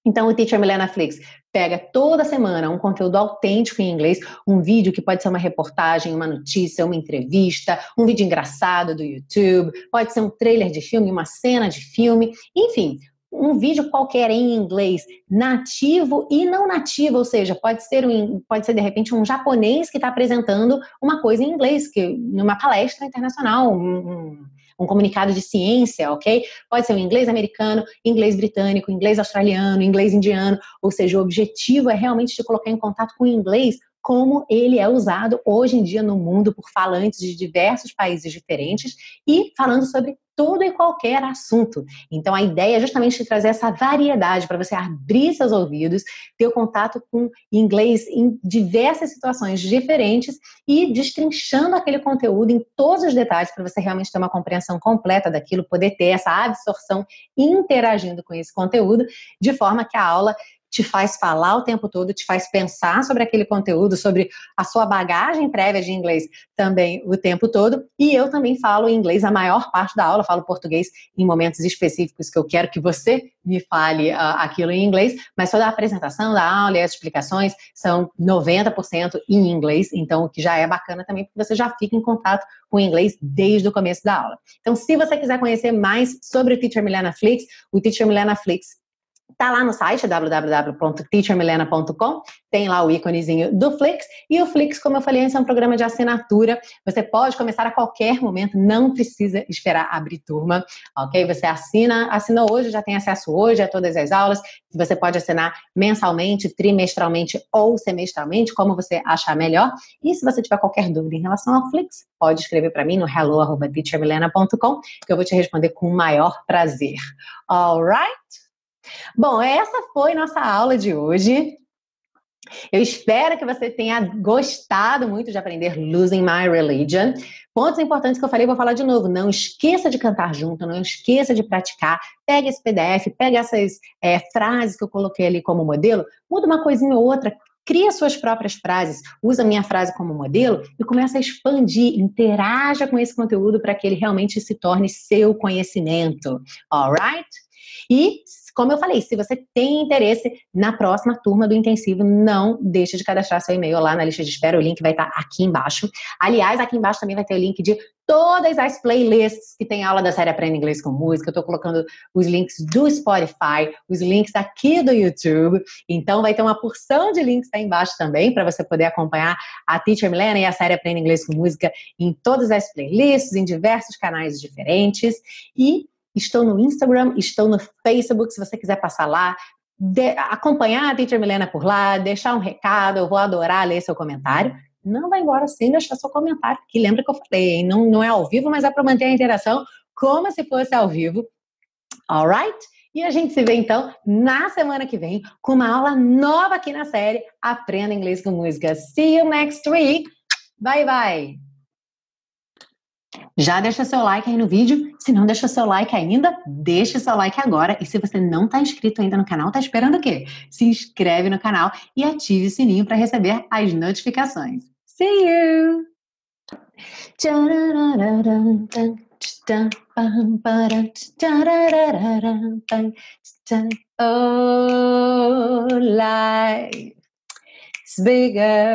Então, o Teacher Milena Flix pega toda semana um conteúdo autêntico em inglês, um vídeo que pode ser uma reportagem, uma notícia, uma entrevista, um vídeo engraçado do YouTube, pode ser um trailer de filme, uma cena de filme, enfim, um vídeo qualquer em inglês, nativo e não nativo, ou seja, pode ser, um, pode ser de repente um japonês que está apresentando uma coisa em inglês, que numa palestra internacional, um, um comunicado de ciência, ok? Pode ser um inglês americano, inglês britânico, inglês australiano, inglês indiano, ou seja, o objetivo é realmente te colocar em contato com o inglês como ele é usado hoje em dia no mundo por falantes de diversos países diferentes e falando sobre todo e qualquer assunto. Então, a ideia é justamente trazer essa variedade para você abrir seus ouvidos, ter contato com inglês em diversas situações diferentes e destrinchando aquele conteúdo em todos os detalhes para você realmente ter uma compreensão completa daquilo, poder ter essa absorção interagindo com esse conteúdo, de forma que a aula te faz falar o tempo todo, te faz pensar sobre aquele conteúdo, sobre a sua bagagem prévia de inglês também o tempo todo. E eu também falo inglês a maior parte da aula, falo português em momentos específicos que eu quero que você me fale uh, aquilo em inglês, mas toda a apresentação da aula e as explicações são 90% em inglês, então o que já é bacana também, porque você já fica em contato com o inglês desde o começo da aula. Então, se você quiser conhecer mais sobre o Teacher Milena Flix, o Teacher Milena Flix Tá lá no site www.teachermilena.com, tem lá o íconezinho do Flix, e o Flix, como eu falei antes, é um programa de assinatura. Você pode começar a qualquer momento, não precisa esperar abrir turma, ok? Você assina, assina hoje, já tem acesso hoje a todas as aulas. Você pode assinar mensalmente, trimestralmente ou semestralmente, como você achar melhor. E se você tiver qualquer dúvida em relação ao Flix, pode escrever para mim no hello@teachermilena.com, que eu vou te responder com o maior prazer. Alright? Bom, essa foi nossa aula de hoje. Eu espero que você tenha gostado muito de aprender Losing My Religion. Pontos importantes que eu falei, vou falar de novo. Não esqueça de cantar junto, não esqueça de praticar. Pega esse PDF, pega essas é, frases que eu coloquei ali como modelo, muda uma coisinha ou outra, cria suas próprias frases, usa a minha frase como modelo e começa a expandir, interaja com esse conteúdo para que ele realmente se torne seu conhecimento. Alright? E como eu falei, se você tem interesse na próxima turma do intensivo, não deixe de cadastrar seu e-mail lá na lista de espera. O link vai estar aqui embaixo. Aliás, aqui embaixo também vai ter o link de todas as playlists que tem aula da série Aprenda Inglês com Música. Eu estou colocando os links do Spotify, os links aqui do YouTube. Então, vai ter uma porção de links aí embaixo também para você poder acompanhar a Teacher Milena e a série Aprenda Inglês com Música em todas as playlists, em diversos canais diferentes. E Estou no Instagram, estou no Facebook, se você quiser passar lá, de, acompanhar a Teacher Milena por lá, deixar um recado, eu vou adorar ler seu comentário. Não vai embora sem deixar seu comentário, que lembra que eu falei, não, não é ao vivo, mas é para manter a interação como se fosse ao vivo. Alright? E a gente se vê então na semana que vem com uma aula nova aqui na série Aprenda Inglês com Música. See you next week. Bye bye. Já deixa seu like aí no vídeo. Se não deixa seu like ainda, deixa seu like agora. E se você não está inscrito ainda no canal, tá esperando o quê? Se inscreve no canal e ative o sininho para receber as notificações. See you! Oh, life is bigger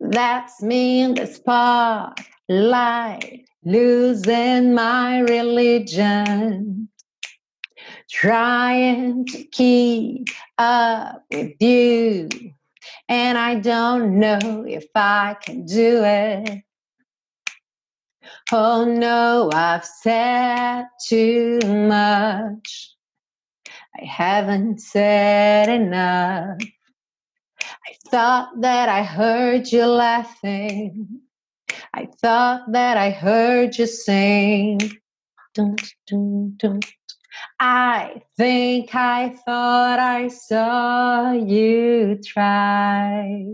That's me in the spotlight, losing my religion, trying to keep up with you. And I don't know if I can do it. Oh no, I've said too much. I haven't said enough. I thought that I heard you laughing. I thought that I heard you sing. Dun, dun, dun. I think I thought I saw you try.